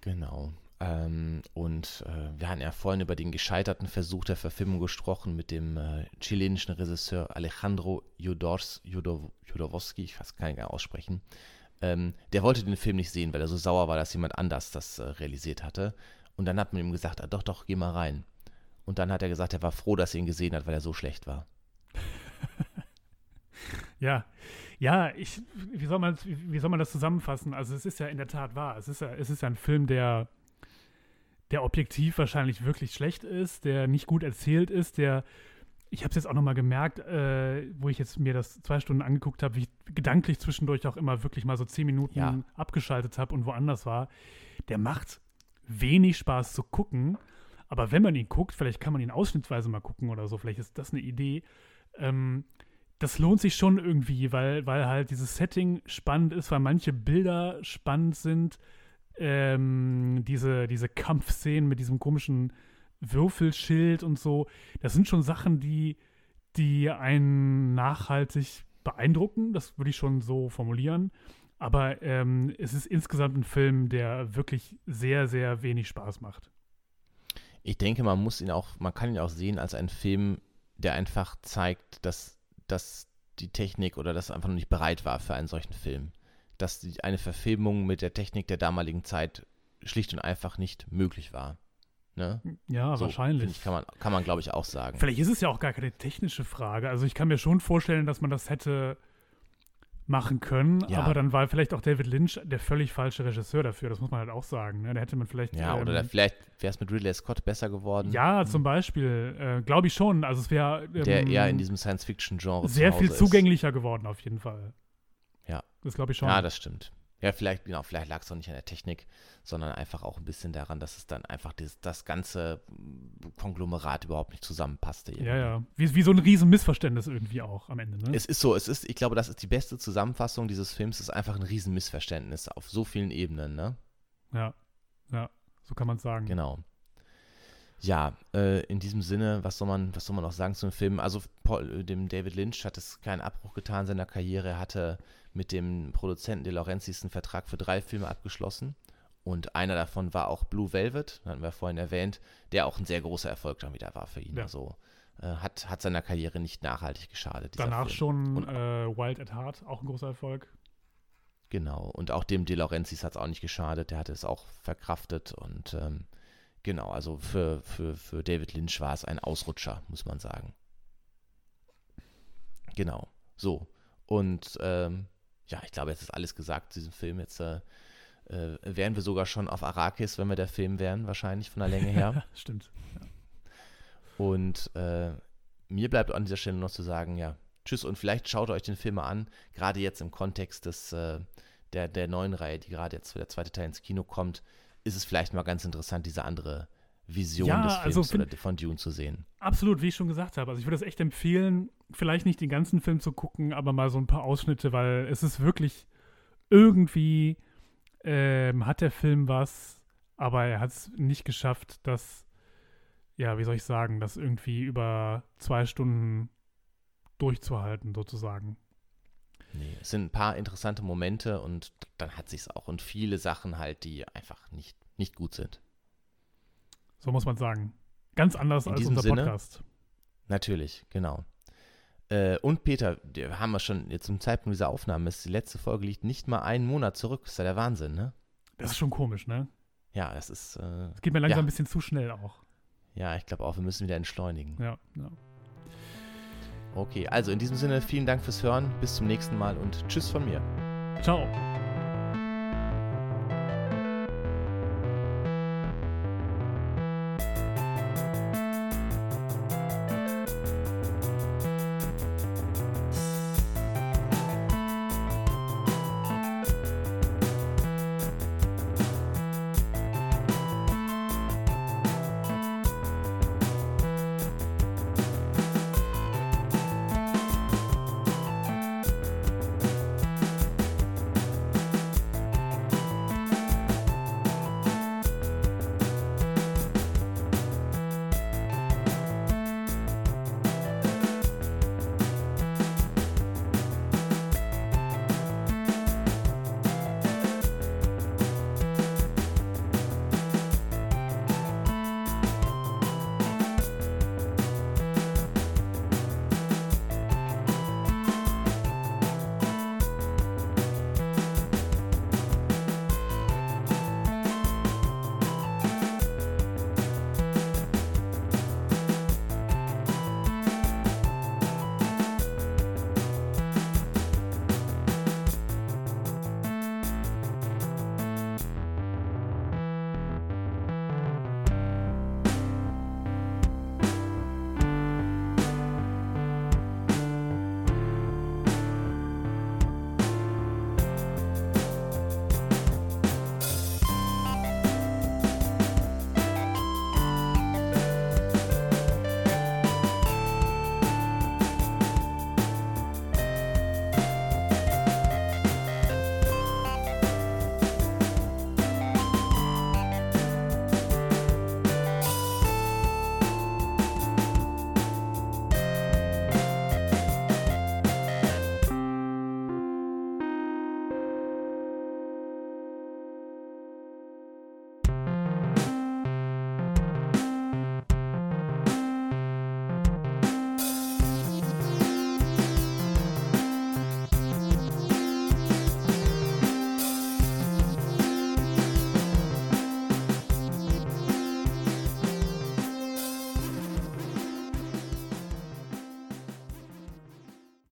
Genau. Ähm, und äh, wir hatten ja vorhin über den gescheiterten Versuch der Verfilmung gesprochen mit dem äh, chilenischen Regisseur Alejandro Jodors, Jodor, Jodorowski, ich kann nicht mehr aussprechen. Ähm, der wollte den Film nicht sehen, weil er so sauer war, dass jemand anders das äh, realisiert hatte. Und dann hat man ihm gesagt, ah, doch, doch, geh mal rein. Und dann hat er gesagt, er war froh, dass er ihn gesehen hat, weil er so schlecht war. ja, ja, ich, wie soll man, wie soll man das zusammenfassen? Also es ist ja in der Tat wahr. Es ist ja, es ist ja ein Film, der der objektiv wahrscheinlich wirklich schlecht ist, der nicht gut erzählt ist, der ich habe es jetzt auch nochmal gemerkt, äh, wo ich jetzt mir das zwei Stunden angeguckt habe, wie ich gedanklich zwischendurch auch immer wirklich mal so zehn Minuten ja. abgeschaltet habe und woanders war. Der macht wenig Spaß zu gucken, aber wenn man ihn guckt, vielleicht kann man ihn ausschnittsweise mal gucken oder so, vielleicht ist das eine Idee. Ähm, das lohnt sich schon irgendwie, weil, weil halt dieses Setting spannend ist, weil manche Bilder spannend sind ähm, diese, diese Kampfszenen mit diesem komischen Würfelschild und so, das sind schon Sachen, die, die einen nachhaltig beeindrucken, das würde ich schon so formulieren. Aber ähm, es ist insgesamt ein Film, der wirklich sehr, sehr wenig Spaß macht. Ich denke, man muss ihn auch, man kann ihn auch sehen als einen Film, der einfach zeigt, dass, dass die Technik oder das einfach noch nicht bereit war für einen solchen Film dass die, eine Verfilmung mit der Technik der damaligen Zeit schlicht und einfach nicht möglich war. Ne? Ja, so, wahrscheinlich. Ich, kann man, kann man glaube ich, auch sagen. Vielleicht ist es ja auch gar keine technische Frage. Also ich kann mir schon vorstellen, dass man das hätte machen können, Ja. aber dann war vielleicht auch David Lynch der völlig falsche Regisseur dafür, das muss man halt auch sagen. Ne? Da hätte man vielleicht. Ja, ähm, oder vielleicht wäre es mit Ridley Scott besser geworden. ja, zum Beispiel, äh, glaube ich schon. Also es wäre ähm, Der eher in diesem Science-Fiction-Genre sehr viel Hause ist. zugänglicher geworden, auf jeden Fall. Ja. Das glaube ich schon. Ja, das stimmt. Ja, vielleicht, genau, vielleicht lag es auch nicht an der Technik, sondern einfach auch ein bisschen daran, dass es dann einfach dieses, das ganze Konglomerat überhaupt nicht zusammenpasste. irgendwie. ja, ja. Wie, wie so ein riesen Missverständnis irgendwie auch am Ende. Ne? Es ist so, es ist, ich glaube, das ist die beste Zusammenfassung dieses Films, es ist einfach ein Riesenmissverständnis auf so vielen Ebenen, ne? Ja, ja, so kann man es sagen. Genau. Ja, äh, in diesem Sinne, was soll man, was soll man noch sagen zu dem Film? Also Paul, äh, dem David Lynch hat es keinen Abbruch getan seiner Karriere. Er hatte mit dem Produzenten De Laurentiis einen Vertrag für drei Filme abgeschlossen. Und einer davon war auch Blue Velvet, hatten wir vorhin erwähnt, der auch ein sehr großer Erfolg dann wieder war für ihn. Ja. Also äh, hat, hat seiner Karriere nicht nachhaltig geschadet. Danach Film. schon Und- äh, Wild at Heart, auch ein großer Erfolg. Genau, und auch dem De Laurentiis hat es auch nicht geschadet, der hatte es auch verkraftet und ähm, genau, also für, für, für David Lynch war es ein Ausrutscher, muss man sagen. Genau, so. Und ähm, ja, ich glaube, jetzt ist alles gesagt zu diesem Film. Jetzt äh, äh, wären wir sogar schon auf Arrakis, wenn wir der Film wären, wahrscheinlich von der Länge her. Stimmt. Und äh, mir bleibt an dieser Stelle noch zu sagen, ja, tschüss und vielleicht schaut euch den Film mal an, gerade jetzt im Kontext des, äh, der, der neuen Reihe, die gerade jetzt für der zweite Teil ins Kino kommt, ist es vielleicht mal ganz interessant, diese andere Vision Ja, des also Films find- oder von Dune zu sehen. Absolut, wie ich schon gesagt habe. Also ich würde es echt empfehlen, vielleicht nicht den ganzen Film zu gucken, aber mal so ein paar Ausschnitte, weil es ist wirklich irgendwie ähm, hat der Film was, aber er hat es nicht geschafft, das, ja, wie soll ich sagen, das irgendwie über zwei Stunden durchzuhalten, sozusagen. Nee, es sind ein paar interessante Momente und dann hat sich's auch und viele Sachen halt, die einfach nicht, nicht gut sind. So muss man sagen. Ganz anders In als unser Sinne- Podcast. Natürlich, genau. Äh, und Peter, wir haben wir schon jetzt zum Zeitpunkt dieser Aufnahme, ist die letzte Folge liegt nicht mal einen Monat zurück. ist ja der Wahnsinn, ne? Das ist schon komisch, ne? Ja, das ist, äh, Es geht mir langsam Ja. ein bisschen zu schnell auch. ja, ich glaube auch, wir müssen wieder entschleunigen. Ja, ja. Okay, also in diesem Sinne, vielen Dank fürs Hören, bis zum nächsten Mal und tschüss von mir. Ciao.